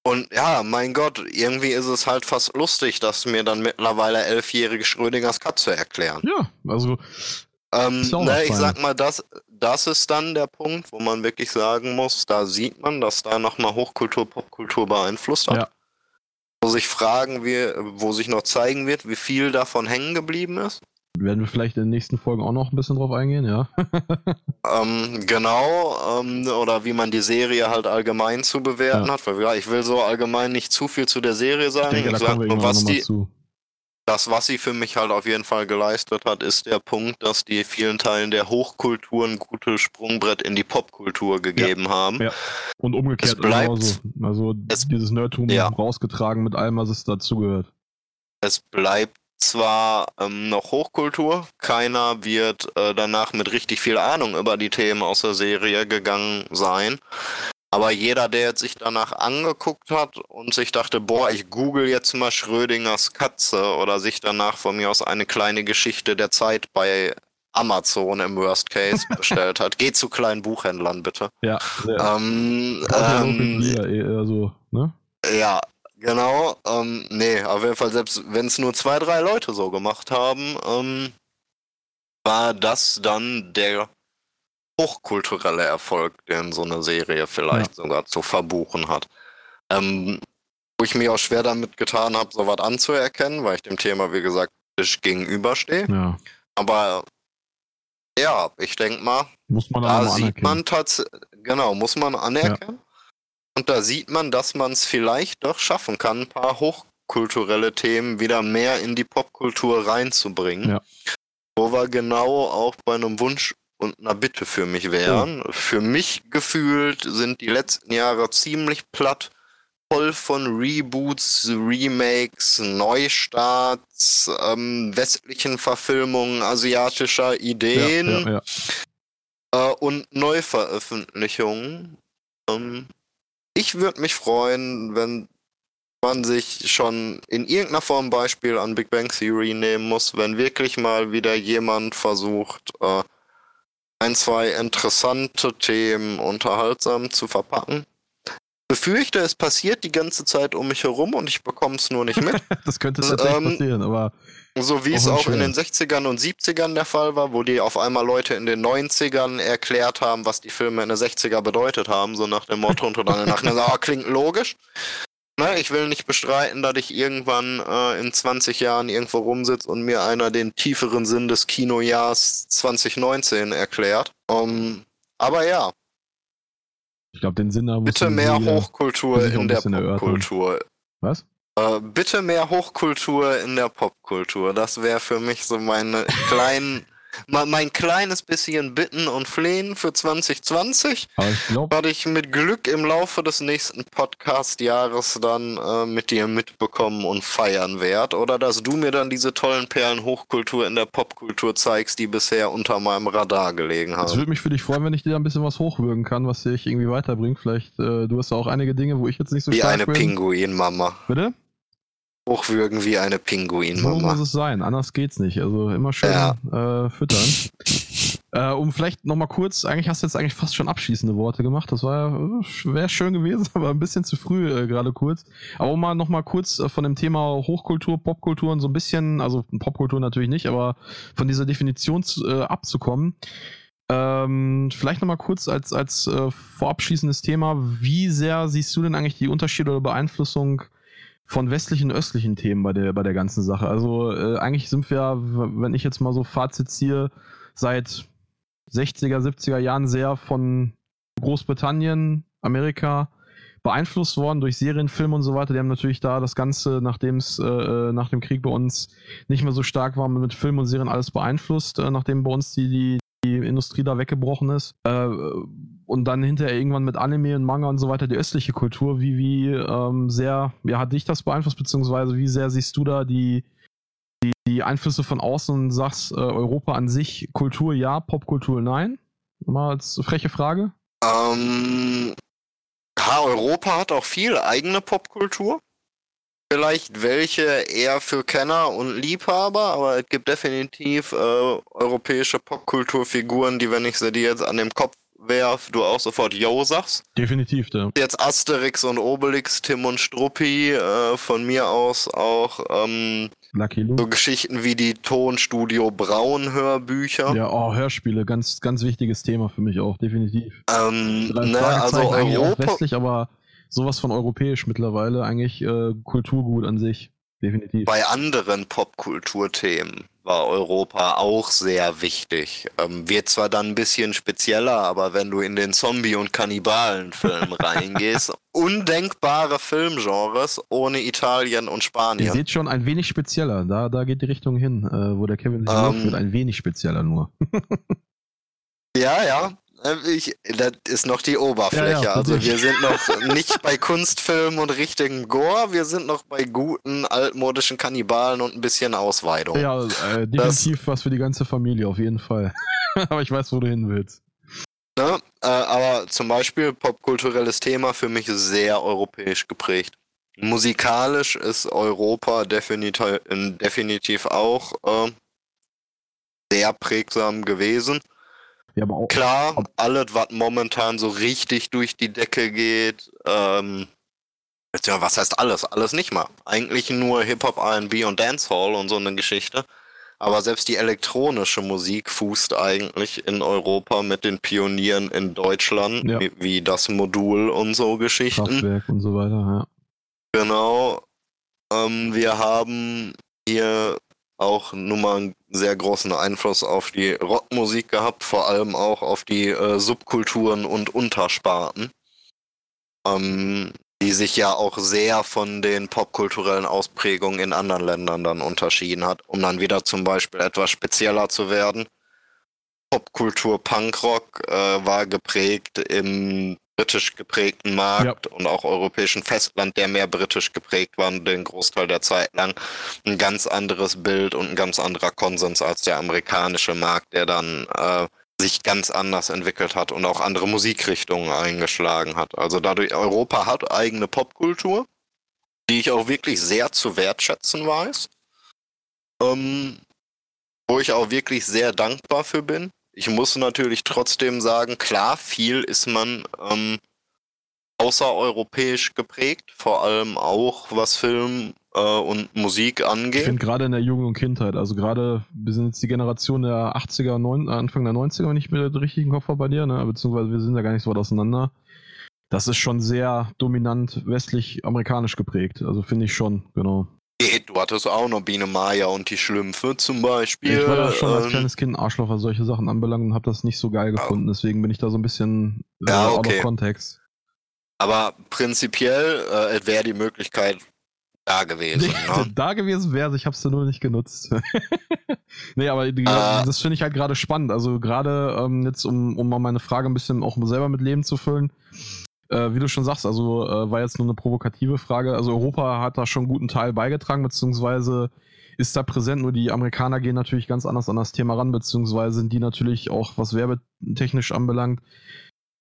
und ja, mein Gott, irgendwie ist es halt fast lustig, dass mir dann mittlerweile elfjährige Schrödingers Katze erklären. Ja, also, Ähm, auch ne, ich sag mal, das, das ist dann der Punkt, wo man wirklich sagen muss, da sieht man, dass da nochmal Hochkultur, Popkultur beeinflusst hat. Ja. Wo sich fragen wir, wo sich noch zeigen wird, wie viel davon hängen geblieben ist. Werden wir vielleicht in den nächsten Folgen auch noch ein bisschen drauf eingehen, ja. Ähm, genau, ähm, oder wie man die Serie halt allgemein zu bewerten Ja. hat. Weil, ja, ich will so allgemein nicht zu viel zu der Serie Ich sagen. denke, da sag nur, was die, zu. das, was sie für mich halt auf jeden Fall geleistet hat, ist der Punkt, dass die vielen Teilen der Hochkultur ein gutes Sprungbrett in die Popkultur gegeben haben. Ja. Und umgekehrt Es bleibt- genauso. Also es- dieses Nerdtum Ja. rausgetragen mit allem, was es dazugehört. Es bleibt zwar ähm, noch Hochkultur, keiner wird äh, danach mit richtig viel Ahnung über die Themen aus der Serie gegangen sein. Aber jeder, der jetzt sich danach angeguckt hat und sich dachte, boah, ich google jetzt mal Schrödingers Katze oder sich danach von mir aus eine kleine Geschichte der Zeit bei Amazon im Worst Case bestellt hat, geht zu kleinen Buchhändlern bitte. Ja, Ähm, ja, ähm, also, ne? ja, genau. Ähm, nee, auf jeden Fall, selbst wenn es nur zwei, drei Leute so gemacht haben, ähm, war das dann der hochkulturelle Erfolg, den so eine Serie vielleicht sogar zu verbuchen hat. Ähm, wo ich mir auch schwer damit getan habe, sowas anzuerkennen, weil ich dem Thema, wie gesagt, gegenüberstehe. Ja. Aber ja, ich denke mal, Muss man da sieht man tatsächlich, genau, muss man anerkennen. Und da sieht man, dass man es vielleicht doch schaffen kann, ein paar hochkulturelle Themen wieder mehr in die Popkultur reinzubringen. Ja. Wo wir genau auch bei einem Wunsch und einer Bitte für mich wären. Für mich gefühlt sind die letzten Jahre ziemlich platt, voll von Reboots, Remakes, Neustarts, ähm, westlichen Verfilmungen asiatischer Ideen ja, ja, ja. äh, und Neuveröffentlichungen. Ähm, ich würde mich freuen, wenn man sich schon in irgendeiner Form Beispiel an Big Bang Theory nehmen muss, wenn wirklich mal wieder jemand versucht, äh, ein, zwei interessante Themen unterhaltsam zu verpacken. Befürchte, es passiert die ganze Zeit um mich herum und ich bekomme es nur nicht mit. Das könnte tatsächlich Ähm, passieren, aber So wie es Auch in den 60ern und 70ern der Fall war, wo die auf einmal Leute in den 90ern erklärt haben, was die Filme in den 60er bedeutet haben, so nach dem Motto und dann nachher gesagt, ah, klingt logisch. Ne, ich will nicht bestreiten, dass ich irgendwann äh, in 20 Jahren irgendwo rumsitze und mir einer den tieferen Sinn des Kinojahrs 2019 erklärt. Um, aber ja, ich glaube, den Sinn da muss bitte mehr wieder- Hochkultur in der. Popkultur. Was? Äh, bitte mehr Hochkultur in der Popkultur. Das wäre für mich so meine kleinen, mein, mein kleines bisschen Bitten und Flehen für 2020, Aber ich glaube, was ich mit Glück im Laufe des nächsten Podcast-Jahres dann äh, mit dir mitbekommen und feiern werde. Oder dass du mir dann diese tollen Perlen Hochkultur in der Popkultur zeigst, die bisher unter meinem Radar gelegen es haben. würde mich für dich freuen, wenn ich dir da ein bisschen was hochwürgen kann, was dich irgendwie weiterbringt. Vielleicht, äh, du hast ja auch einige Dinge, wo ich jetzt nicht so Wie stark eine bin. Pinguinmama. Bitte? Hochwürgen wie eine So Pinguinmama. muss es sein, anders geht's nicht. Also immer schön Ja. äh, füttern. Äh, um vielleicht nochmal kurz, eigentlich hast du jetzt eigentlich fast schon abschließende Worte gemacht. Das war äh, wäre schön gewesen, aber ein bisschen zu früh äh, gerade kurz. Aber um mal nochmal kurz äh, von dem Thema Hochkultur, Popkultur und so ein bisschen, also Popkultur natürlich nicht, aber von dieser Definition zu, äh, abzukommen. Ähm, vielleicht nochmal kurz als, als äh, vorabschließendes Thema, wie sehr siehst du denn eigentlich die Unterschiede oder Beeinflussung von westlichen östlichen Themen bei der, bei der ganzen Sache? Also äh, eigentlich sind wir, wenn ich jetzt mal so Fazit ziehe, seit 60er, 70er Jahren sehr von Großbritannien, Amerika beeinflusst worden durch Serien, Filme und so weiter. Die haben natürlich da das Ganze, nachdem es äh, äh, nach dem Krieg bei uns nicht mehr so stark war, mit Film und Serien alles beeinflusst, äh, nachdem bei uns die, die, die Industrie da weggebrochen ist. Äh, und dann hinterher irgendwann mit Anime und Manga und so weiter die östliche Kultur. Wie, wie ähm, sehr ja, hat dich das beeinflusst, beziehungsweise wie sehr siehst du da die, die, die Einflüsse von außen und sagst, äh, Europa an sich, Kultur ja, Popkultur nein? Mal als freche Frage. Ähm, ja, Europa hat auch viel eigene Popkultur. Vielleicht welche eher für Kenner und Liebhaber, aber es gibt definitiv äh, europäische Popkulturfiguren, die, wenn ich sie dir jetzt an den Kopf werf, du auch sofort Yo sagst. Definitiv, ja. Jetzt Asterix und Obelix, Tim und Struppi, äh, von mir aus auch ähm, so. Geschichten wie die Tonstudio Braun Hörbücher. Ja, oh, Hörspiele, ganz, ganz wichtiges Thema für mich auch, definitiv. Ähm, ne, also eigentlich auch Europa, westlich, aber sowas von europäisch mittlerweile, eigentlich äh, Kulturgut an sich, definitiv. bei anderen Popkulturthemen war Europa auch sehr wichtig. Ähm, wird zwar dann ein bisschen spezieller, aber wenn du in den Zombie- und Kannibalenfilm reingehst, undenkbare Filmgenres ohne Italien und Ihr Spanien. seht schon, ein wenig spezieller, da, da geht die Richtung hin, äh, wo der Kevin sich Ähm, wird, ein wenig spezieller nur. Ja, ja. Äh, Ich, das ist noch die Oberfläche. Ja, ja, also wir sind noch nicht bei Kunstfilmen und richtigem Gore, wir sind noch bei guten altmodischen Kannibalen und ein bisschen Ausweidung. Ja, äh, definitiv was für die ganze Familie, auf jeden Fall. aber ich weiß, wo du hin willst. Ne? Äh, aber zum Beispiel popkulturelles Thema für mich sehr europäisch geprägt. Musikalisch ist Europa definitiv, definitiv auch äh, sehr prägsam gewesen. Ja, aber auch, Klar, alles, was momentan so richtig durch die Decke geht, ähm, ja, was heißt alles? Alles nicht mal. Eigentlich nur Hip-Hop, RB und Dancehall und so eine Geschichte. Aber selbst die elektronische Musik fußt eigentlich in Europa mit den Pionieren in Deutschland, Ja. wie, wie das Modul und so Geschichten. Kraftwerk und so weiter, ja. Genau. Ähm, wir haben hier auch nun mal einen sehr großen Einfluss auf die Rockmusik gehabt, vor allem auch auf die äh, Subkulturen und Untersparten, ähm, die sich ja auch sehr von den popkulturellen Ausprägungen in anderen Ländern dann unterschieden hat, um dann wieder zum Beispiel etwas spezieller zu werden. Popkultur Punkrock äh, war geprägt im britisch geprägten Markt und auch europäischen Festland, der mehr britisch geprägt war, den Großteil der Zeit lang ein ganz anderes Bild und ein ganz anderer Konsens als der amerikanische Markt, der dann äh, sich ganz anders entwickelt hat und auch andere Musikrichtungen eingeschlagen hat. Also dadurch, Europa hat eigene Popkultur, die ich auch wirklich sehr zu wertschätzen weiß. Ähm, wo ich auch wirklich sehr dankbar für bin. Ich muss natürlich trotzdem sagen, klar, viel ist man ähm, außereuropäisch geprägt, vor allem auch was Film äh, und Musik Ich angeht. finde gerade in der Jugend und Kindheit, also gerade, wir sind jetzt die Generation der 80er, 9, Anfang der 90er, wenn ich mir das richtig im Kopf habe bei dir, ne? beziehungsweise wir sind ja gar nicht so weit auseinander. Das ist schon sehr dominant westlich-amerikanisch geprägt. Also finde ich schon, genau. Geht, Du hattest auch noch Biene Maya und die Schlümpfe zum Beispiel. ich war da schon als ähm, kleines Kind ein Arschloch, was solche Sachen anbelangt und habe das nicht so geil gefunden. Deswegen bin ich da so ein bisschen äh, Ja, out okay. of context. aber prinzipiell äh, wäre die Möglichkeit da gewesen. ne? da gewesen wäre ich habe es nur nicht genutzt. nee, aber die, Äh. das finde ich halt gerade spannend. Also gerade ähm, jetzt, um, um mal meine Frage ein bisschen auch selber mit Leben zu füllen. Äh, wie du schon sagst, also äh, war jetzt nur eine provokative Frage. Also Europa hat da schon einen guten Teil beigetragen, beziehungsweise ist da präsent, nur die Amerikaner gehen natürlich ganz anders an das Thema ran, beziehungsweise sind die natürlich auch, was werbetechnisch anbelangt,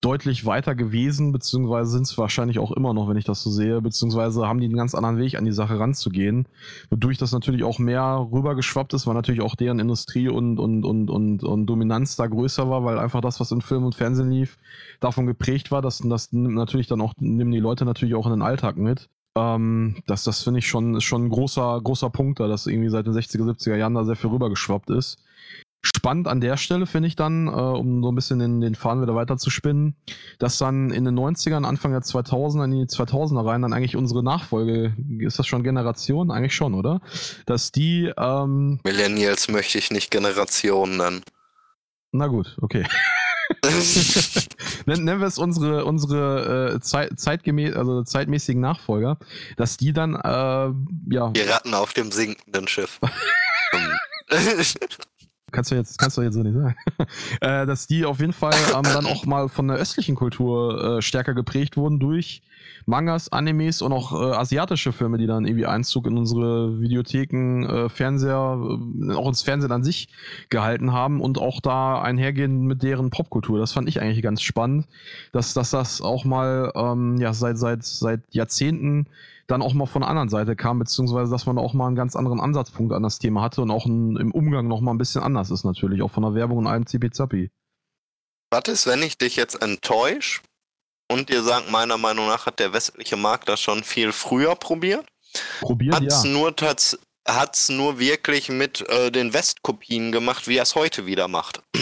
deutlich weiter gewesen, beziehungsweise sind es wahrscheinlich auch immer noch, wenn ich das so sehe, beziehungsweise haben die einen ganz anderen Weg an die Sache ranzugehen, wodurch das natürlich auch mehr rübergeschwappt ist, weil natürlich auch deren Industrie und, und, und, und, und Dominanz da größer war, weil einfach das, was in Film und Fernsehen lief, davon geprägt war, dass das natürlich dann auch, nehmen die Leute natürlich auch in den Alltag mit. Ähm, das das finde ich schon, ist schon ein großer, großer Punkt da, dass irgendwie seit den 60er, 70er Jahren da sehr viel rübergeschwappt ist. Spannend an der Stelle finde ich dann, äh, um so ein bisschen den, den Faden wieder weiter zu spinnen, dass dann in den 90ern, Anfang der 2000er, in die 2000er rein, dann eigentlich unsere Nachfolge, ist das schon Generation? Eigentlich schon, oder? Dass die, ähm, Millennials möchte ich nicht Generation nennen. na gut, okay. Nen- Nennen wir es unsere, unsere äh, Zeit, zeitgemäß, also zeitmäßigen Nachfolger, dass die dann, äh, ja, Die Ratten auf dem sinkenden Schiff. Kannst du jetzt, kannst du jetzt so nicht sagen, äh, dass die auf jeden Fall ähm, dann auch mal von der östlichen Kultur äh, stärker geprägt wurden durch Mangas, Animes und auch äh, asiatische Filme, die dann irgendwie Einzug in unsere Videotheken, äh, Fernseher, äh, auch ins Fernsehen an sich gehalten haben und auch da einhergehen mit deren Popkultur. Das fand ich eigentlich ganz spannend, dass, dass das auch mal ähm, ja, seit, seit, seit Jahrzehnten dann auch mal von der anderen Seite kam, beziehungsweise dass man auch mal einen ganz anderen Ansatzpunkt an das Thema hatte und auch ein, im Umgang noch mal ein bisschen anders ist natürlich, auch von der Werbung und allem Zipi-Zappi. Was ist, wenn ich dich jetzt enttäusche und dir sag, meiner Meinung nach hat der westliche Markt das schon viel früher probiert? Probiert, Hat's ja. nur tats hat's nur wirklich mit äh, den Westkopien gemacht, wie er es heute wieder macht.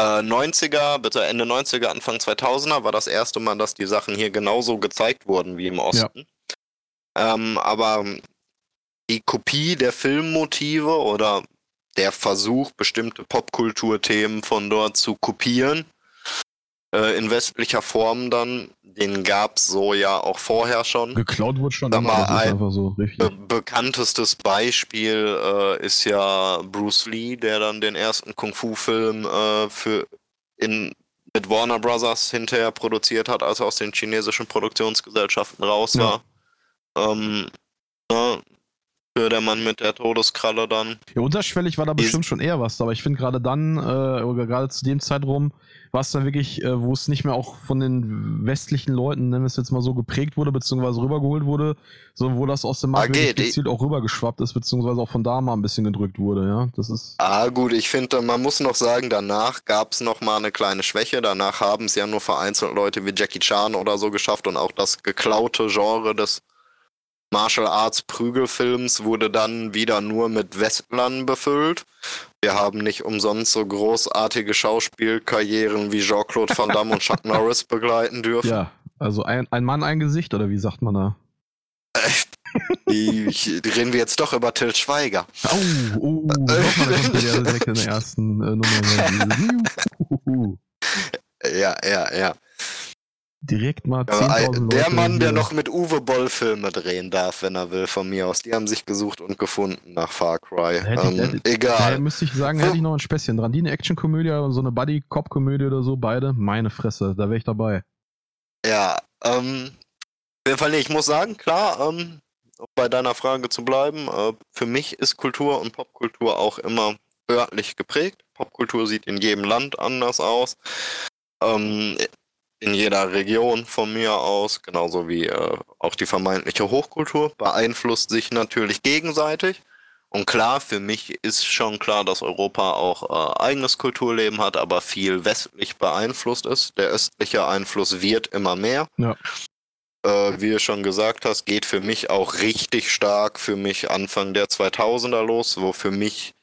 Äh, 90er, bitte Ende 90er, Anfang 2000er war das erste Mal, dass die Sachen hier genauso gezeigt wurden wie im Osten. Ähm, aber die Kopie der Filmmotive oder der Versuch, bestimmte Popkulturthemen von dort zu kopieren, äh, in westlicher Form dann, den gab's so ja auch vorher schon. Geklaut wurde schon Sag mal, ein- einfach so Be richtig. bekanntestes Beispiel äh, ist ja Bruce Lee, der dann den ersten Kung-Fu-Film äh, für in mit Warner Brothers hinterher produziert hat, als er aus den chinesischen Produktionsgesellschaften raus Ja. war. Ähm, ne, für der Mann mit der Todeskralle dann. Ja, unterschwellig war da bestimmt schon eher was, aber ich finde gerade dann, äh, oder gerade zu dem Zeitraum, war es dann wirklich, äh, wo es nicht mehr auch von den westlichen Leuten, nennen wir es jetzt mal so, geprägt wurde, beziehungsweise rübergeholt wurde, sondern wo das aus dem Markt geht, gezielt auch rübergeschwappt ist, beziehungsweise auch von da mal ein bisschen gedrückt wurde, ja. Das ist. Ah, gut, ich finde, man muss noch sagen, danach gab es noch mal eine kleine Schwäche. Danach haben es ja nur vereinzelt Leute wie Jackie Chan oder so geschafft und auch das geklaute Genre des Martial Arts Prügelfilms wurde dann wieder nur mit Westlern befüllt. Wir haben nicht umsonst so großartige Schauspielkarrieren wie Jean-Claude Van Damme und Chuck Norris begleiten dürfen. Ja, also ein, ein Mann, ein Gesicht, oder wie sagt man da? Die, reden wir jetzt doch über Till Schweiger. Oh, oh, in der ersten äh, Nummer. ja, ja, ja. Direkt mal 10.000 Der Leute Mann, der noch mit Uwe Boll Filme drehen darf, wenn er will, von mir aus. Die haben sich gesucht und gefunden nach Far Cry. Hätte, ähm, hätte, egal. Da müsste ich sagen, hätte ich noch ein Späßchen dran. Die eine Action-Komödie und so eine Buddy-Cop-Komödie oder so, beide. Meine Fresse, da wäre ich dabei. Ja, ähm, auf jeden Fall, nee, ich muss sagen, klar, ähm, um bei deiner Frage zu bleiben, äh, für mich ist Kultur und Popkultur auch immer örtlich geprägt. Popkultur sieht in jedem Land anders aus. Ähm, in jeder Region von mir aus, genauso wie äh, auch die vermeintliche Hochkultur, beeinflusst sich natürlich gegenseitig. Und klar, für mich ist schon klar, dass Europa auch äh, eigenes Kulturleben hat, aber viel westlich beeinflusst ist. Der östliche Einfluss wird immer mehr. Ja. Äh, wie du schon gesagt hast, geht für mich auch richtig stark für mich Anfang der 2000er los, wo für mich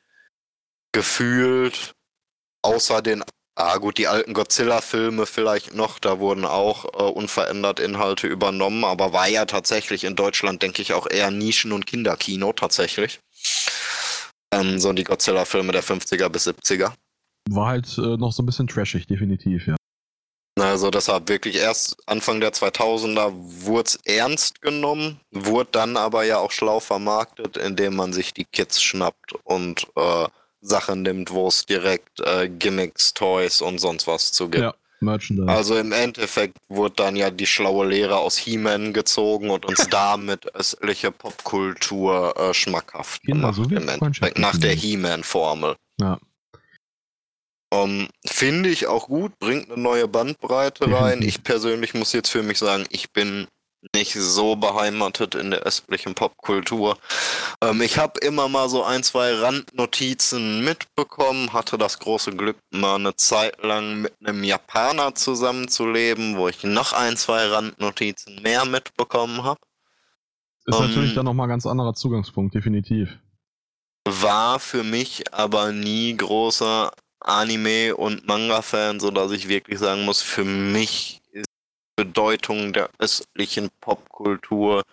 gefühlt außer den Ah gut, die alten Godzilla-Filme vielleicht noch, da wurden auch äh, unverändert Inhalte übernommen, aber war ja tatsächlich in Deutschland, denke ich, auch eher Nischen- und Kinderkino tatsächlich. Ähm, so die Godzilla-Filme der 50er bis 70er. War halt äh, noch so ein bisschen trashig, definitiv, ja. Also deshalb wirklich erst Anfang der 2000er wurde es ernst genommen, wurde dann aber ja auch schlau vermarktet, indem man sich die Kids schnappt und äh, Sachen nimmt, wo es direkt äh, Gimmicks, Toys und sonst was zu gibt. Ja, Merchandise. Also im Endeffekt wurde dann ja die schlaue Lehre aus He-Man gezogen und uns damit östliche Popkultur äh, schmackhaft genau, so im Endeffekt nach der He-Man-Formel. Ja. Um, ähm, Finde ich auch gut, bringt eine neue Bandbreite rein. Ich persönlich muss jetzt für mich sagen, ich bin nicht so beheimatet in der östlichen Popkultur. Ähm, ich habe immer mal so ein, zwei Randnotizen mitbekommen, hatte das große Glück, mal eine Zeit lang mit einem Japaner zusammenzuleben, wo ich noch ein, zwei Randnotizen mehr mitbekommen habe. Ist ähm, natürlich dann nochmal ein ganz anderer Zugangspunkt, definitiv. War für mich aber nie großer Anime- und Manga-Fan, sodass ich wirklich sagen muss, für mich Bedeutung der östlichen Popkultur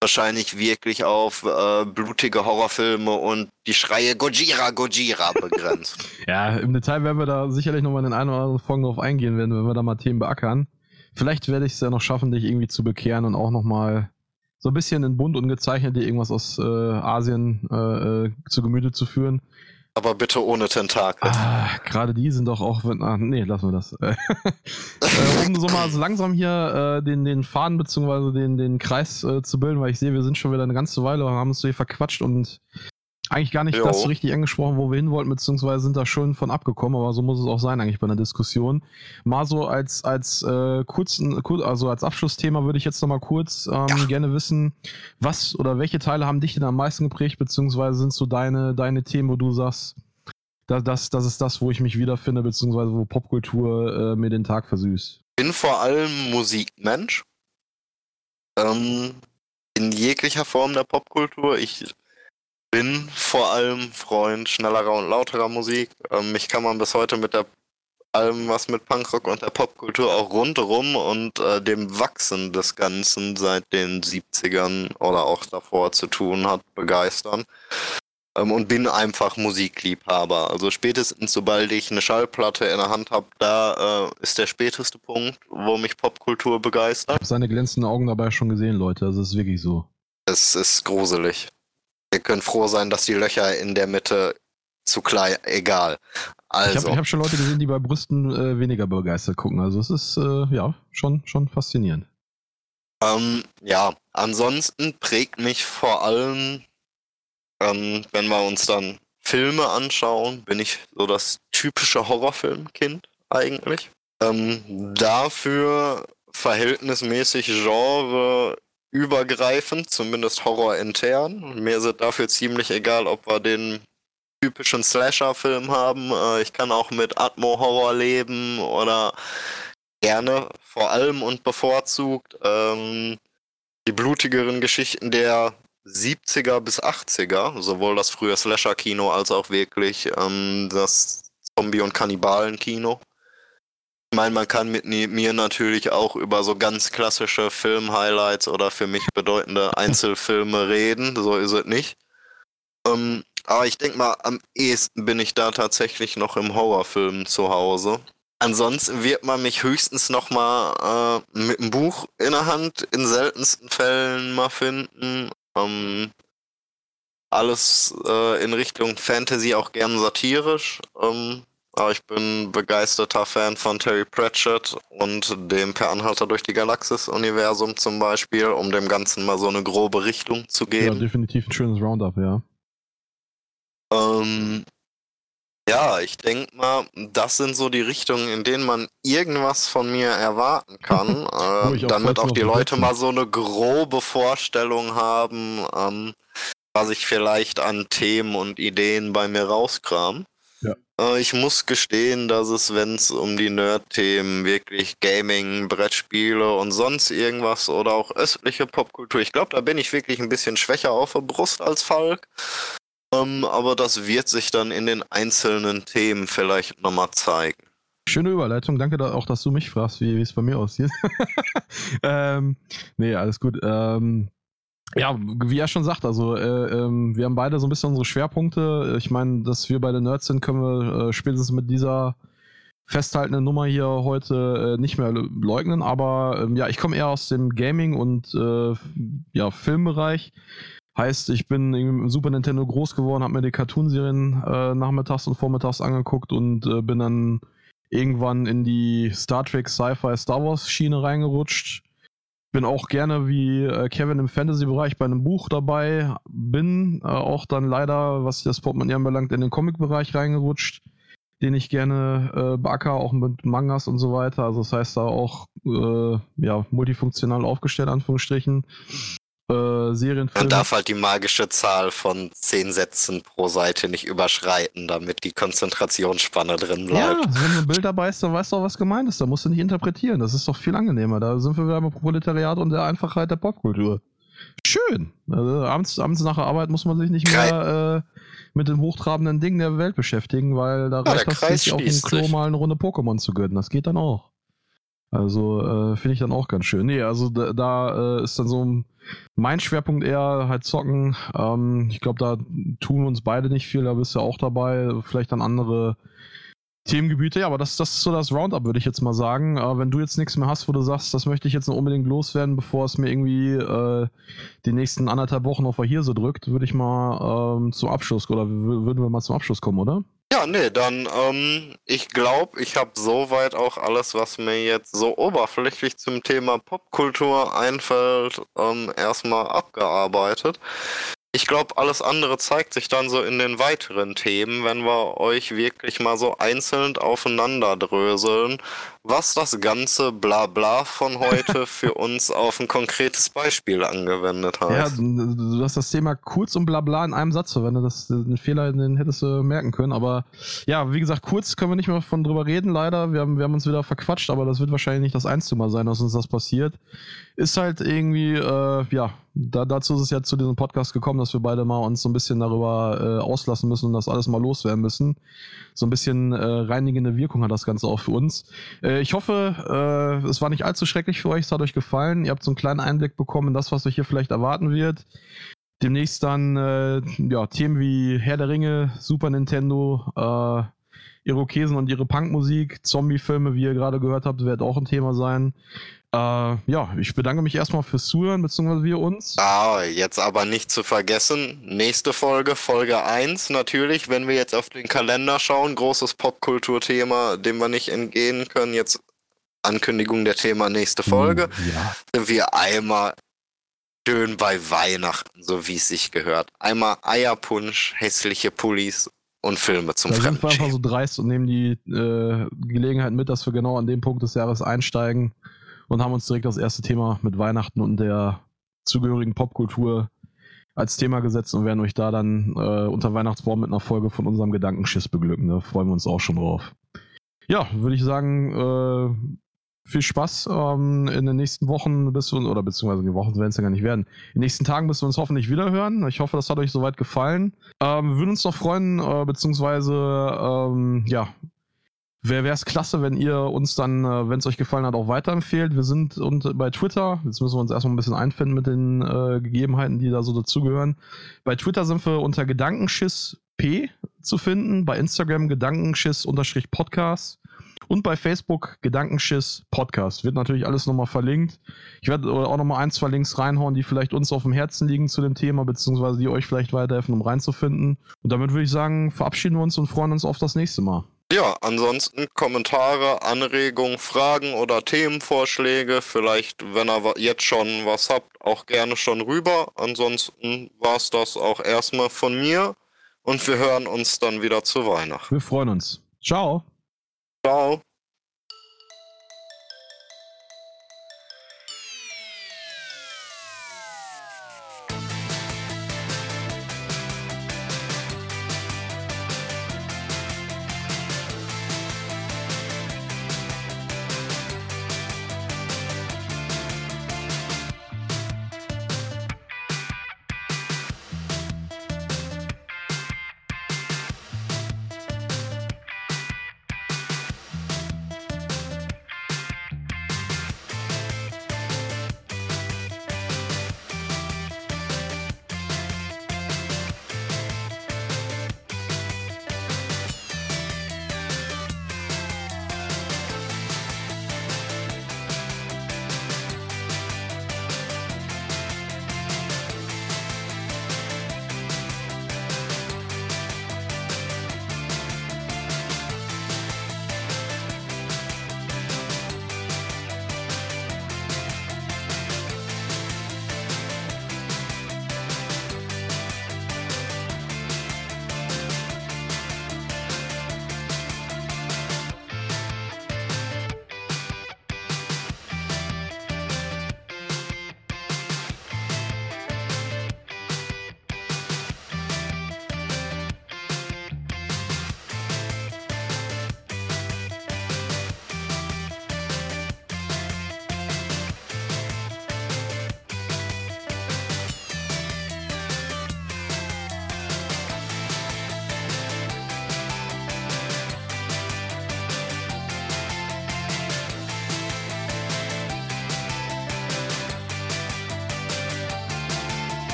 wahrscheinlich wirklich auf äh, blutige Horrorfilme und die Schreie Gojira, Gojira begrenzt. ja, im Detail werden wir da sicherlich nochmal in den einen oder anderen Folgen drauf eingehen, wenn, wenn wir da mal Themen beackern. Vielleicht werde ich es ja noch schaffen, dich irgendwie zu bekehren und auch nochmal so ein bisschen in bunt und gezeichnet dir irgendwas aus äh, Asien äh, äh zu Gemüte zu führen. Aber bitte ohne Tentakel. Ah, Gerade die sind doch auch. Ah, nee, lassen wir das. äh, um so mal so langsam hier äh, den, den Faden bzw. Den, den Kreis äh, zu bilden, weil ich sehe, wir sind schon wieder eine ganze Weile, haben uns so hier verquatscht und eigentlich gar nicht jo. das so richtig angesprochen, wo wir hin wollten, beziehungsweise sind da schon von abgekommen, aber so muss es auch sein eigentlich bei einer Diskussion. Mal so als, als äh, kurzen, also als Abschlussthema würde ich jetzt nochmal kurz ähm, ja. gerne wissen, was oder welche Teile haben dich denn am meisten geprägt, beziehungsweise sind so deine, deine Themen, wo du sagst, das, das, das ist das, wo ich mich wiederfinde, beziehungsweise wo Popkultur äh, mir den Tag versüßt. Ich bin vor allem Musikmensch. Ähm, in jeglicher Form der Popkultur. Ich bin vor allem Freund schnellerer und lauterer Musik. Ähm, mich kann man bis heute mit der allem, was mit Punkrock und der Popkultur auch rundherum und äh, dem Wachsen des Ganzen seit den 70ern oder auch davor zu tun hat, begeistern. Ähm, und bin einfach Musikliebhaber. Also spätestens sobald ich eine Schallplatte in der Hand habe, da äh, ist der späteste Punkt, wo mich Popkultur begeistert. Ich habe seine glänzenden Augen dabei schon gesehen, Leute. Das ist wirklich so. Es ist gruselig. Ihr könnt froh sein, dass die Löcher in der Mitte zu klein, egal. Also. Ich habe hab schon Leute gesehen, die bei Brüsten äh, weniger begeistert gucken. Also es ist äh, ja schon, schon faszinierend. Ähm, ja, ansonsten prägt mich vor allem Ähm, wenn wir uns dann Filme anschauen, bin ich so das typische Horrorfilmkind eigentlich. Ähm, dafür verhältnismäßig Genre übergreifend, zumindest Horror intern. Mir ist dafür ziemlich egal, ob wir den typischen Slasher-Film haben. Äh, ich kann auch mit Atmo-Horror leben oder gerne, vor allem und bevorzugt, ähm, die blutigeren Geschichten der 70er bis 80er, sowohl das frühe Slasher-Kino als auch wirklich ähm, das Zombie- und Kannibalen-Kino. Ich meine, man kann mit mir natürlich auch über so ganz klassische Film-Highlights oder für mich bedeutende Einzelfilme reden, so ist es nicht. Ähm, aber ich denke mal, am ehesten bin ich da tatsächlich noch im Horrorfilm zu Hause. Ansonsten wird man mich höchstens noch mal äh, mit einem Buch in der Hand in seltensten Fällen mal finden. Ähm, alles äh, in Richtung Fantasy, auch gern satirisch. Ähm, aber ich bin begeisterter Fan von Terry Pratchett und dem Per Anhalter durch die Galaxis-Universum zum Beispiel, um dem Ganzen mal so eine grobe Richtung zu geben. Ja, definitiv ein schönes Roundup, ja. Ähm, ja, ich denke mal, das sind so die Richtungen, in denen man irgendwas von mir erwarten kann, äh, auch damit auch die Leute mal so eine grobe Vorstellung haben, ähm, was ich vielleicht an Themen und Ideen bei mir rauskram. Äh, ich muss gestehen, dass es, wenn es um die Nerd-Themen wirklich Gaming, Brettspiele und sonst irgendwas oder auch östliche Popkultur, ich glaube, da bin ich wirklich ein bisschen schwächer auf der Brust als Falk. Ähm, aber das wird sich dann in den einzelnen Themen vielleicht nochmal zeigen. Schöne Überleitung, danke da auch, dass du mich fragst, wie es bei mir aussieht. ähm, nee, alles gut. Ähm, ja, wie er schon sagt, also äh, ähm, wir haben beide so ein bisschen unsere Schwerpunkte. Ich meine, dass wir beide Nerds sind, können wir äh, spätestens mit dieser festhaltenden Nummer hier heute äh, nicht mehr leugnen. Aber ähm, ja, ich komme eher aus dem Gaming- und äh, ja, Filmbereich. Heißt, ich bin im Super Nintendo groß geworden, habe mir die Cartoonserien äh, nachmittags und vormittags angeguckt und äh, bin dann irgendwann in die Star Trek, Sci-Fi, Star Wars Schiene reingerutscht. Bin auch gerne wie äh, Kevin im Fantasy-Bereich bei einem Buch dabei. Bin äh, auch dann leider, was das Portemonnaie anbelangt, in den Comic-Bereich reingerutscht, den ich gerne äh, beacker, auch mit Mangas und so weiter. Also das heißt da auch äh, ja, multifunktional aufgestellt, Anführungsstrichen äh, Serienfilme. Man darf halt die magische Zahl von zehn Sätzen pro Seite nicht überschreiten, damit die Konzentrationsspanne drin bleibt. Ja, wenn du ein Bild dabei ist, dann weißt du auch, was gemeint ist. Da musst du nicht interpretieren. Das ist doch viel angenehmer. Da sind wir wieder beim Proletariat und der Einfachheit der Popkultur. Schön. Also, abends, abends nach der Arbeit muss man sich nicht mehr äh, mit den hochtrabenden Dingen der Welt beschäftigen, weil da ja, reicht das sich auf dem Klo mal eine Runde Pokémon zu gönnen. Das geht dann auch. Also äh, finde ich dann auch ganz schön. Nee, also da, da äh, ist dann so mein Schwerpunkt eher halt zocken. Ähm, ich glaube, da tun wir uns beide nicht viel, da bist du ja auch dabei. Vielleicht dann andere Themengebiete, ja, aber das, das ist so das Roundup, würde ich jetzt mal sagen. Äh, wenn du jetzt nichts mehr hast, wo du sagst, das möchte ich jetzt noch unbedingt loswerden, bevor es mir irgendwie äh, die nächsten anderthalb Wochen auf der Hirse drückt, würde ich mal ähm, zum Abschluss oder würden wir mal zum Abschluss kommen, oder? Ja, nee, dann, ähm, ich glaube, ich habe soweit auch alles, was mir jetzt so oberflächlich zum Thema Popkultur einfällt, ähm, erstmal abgearbeitet. Ich glaube, alles andere zeigt sich dann so in den weiteren Themen, wenn wir euch wirklich mal so einzeln aufeinander dröseln, was das ganze Blabla von heute für uns auf ein konkretes Beispiel angewendet hat. Ja, du hast das Thema kurz und Blabla in einem Satz verwendet. Das ist ein Fehler, den hättest du merken können. Aber ja, wie gesagt, kurz können wir nicht mehr von drüber reden, leider. Wir haben, wir haben uns wieder verquatscht, aber das wird wahrscheinlich nicht das einzige Mal sein, dass uns das passiert. Ist halt irgendwie, äh, ja, da, dazu ist es ja zu diesem Podcast gekommen, dass wir beide mal uns so ein bisschen darüber äh, auslassen müssen und das alles mal loswerden müssen. So ein bisschen äh, reinigende Wirkung hat das Ganze auch für uns. Äh, ich hoffe, äh, es war nicht allzu schrecklich für euch, es hat euch gefallen. Ihr habt so einen kleinen Einblick bekommen in das, was euch hier vielleicht erwarten wird. Demnächst dann äh, ja, Themen wie Herr der Ringe, Super Nintendo, äh, Irokesen und ihre Punkmusik, Zombie-Filme, wie ihr gerade gehört habt, wird auch ein Thema sein. Äh, ja, ich bedanke mich erstmal fürs Zuhören, beziehungsweise wir uns. Ah, jetzt aber nicht zu vergessen, nächste Folge, Folge 1 natürlich, wenn wir jetzt auf den Kalender schauen, großes Popkulturthema, dem wir nicht entgehen können, jetzt Ankündigung der Thema nächste Folge, ja. sind wir einmal schön bei Weihnachten, so wie es sich gehört. Einmal Eierpunsch, hässliche Pullis und Filme zum Da sind wir einfach so dreist und nehmen die äh, Gelegenheit mit, dass wir genau an dem Punkt des Jahres einsteigen und haben uns direkt das erste Thema mit Weihnachten und der zugehörigen Popkultur als Thema gesetzt und werden euch da dann äh, unter Weihnachtsbaum mit einer Folge von unserem Gedankenschiss beglücken. Da freuen wir uns auch schon drauf. Ja, würde ich sagen, äh, viel Spaß ähm, in den nächsten Wochen, bis wir, oder beziehungsweise die Wochen werden es ja gar nicht werden. In den nächsten Tagen müssen wir uns hoffentlich wieder hören. Ich hoffe, das hat euch soweit gefallen. Ähm, wir würden uns noch freuen, äh, beziehungsweise ähm, ja, Wäre es klasse, wenn ihr uns dann, äh, wenn es euch gefallen hat, auch weiterempfehlt. Wir sind und bei Twitter, jetzt müssen wir uns erstmal ein bisschen einfinden mit den äh, Gegebenheiten, die da so dazugehören. Bei Twitter sind wir unter Gedankenschiss P zu finden, bei Instagram Gedankenschiss-Podcast und bei Facebook Gedankenschiss Podcast. Wird natürlich alles nochmal verlinkt. Ich werde auch nochmal ein, zwei Links reinhauen, die vielleicht uns auf dem Herzen liegen zu dem Thema, beziehungsweise die euch vielleicht weiterhelfen, um reinzufinden. Und damit würde ich sagen, verabschieden wir uns und freuen uns auf das nächste Mal. Ja, ansonsten Kommentare, Anregungen, Fragen oder Themenvorschläge. Vielleicht, wenn ihr jetzt schon was habt, auch gerne schon rüber. Ansonsten war es das auch erstmal von mir. Und wir hören uns dann wieder zu Weihnachten. Wir freuen uns. Ciao. Ciao.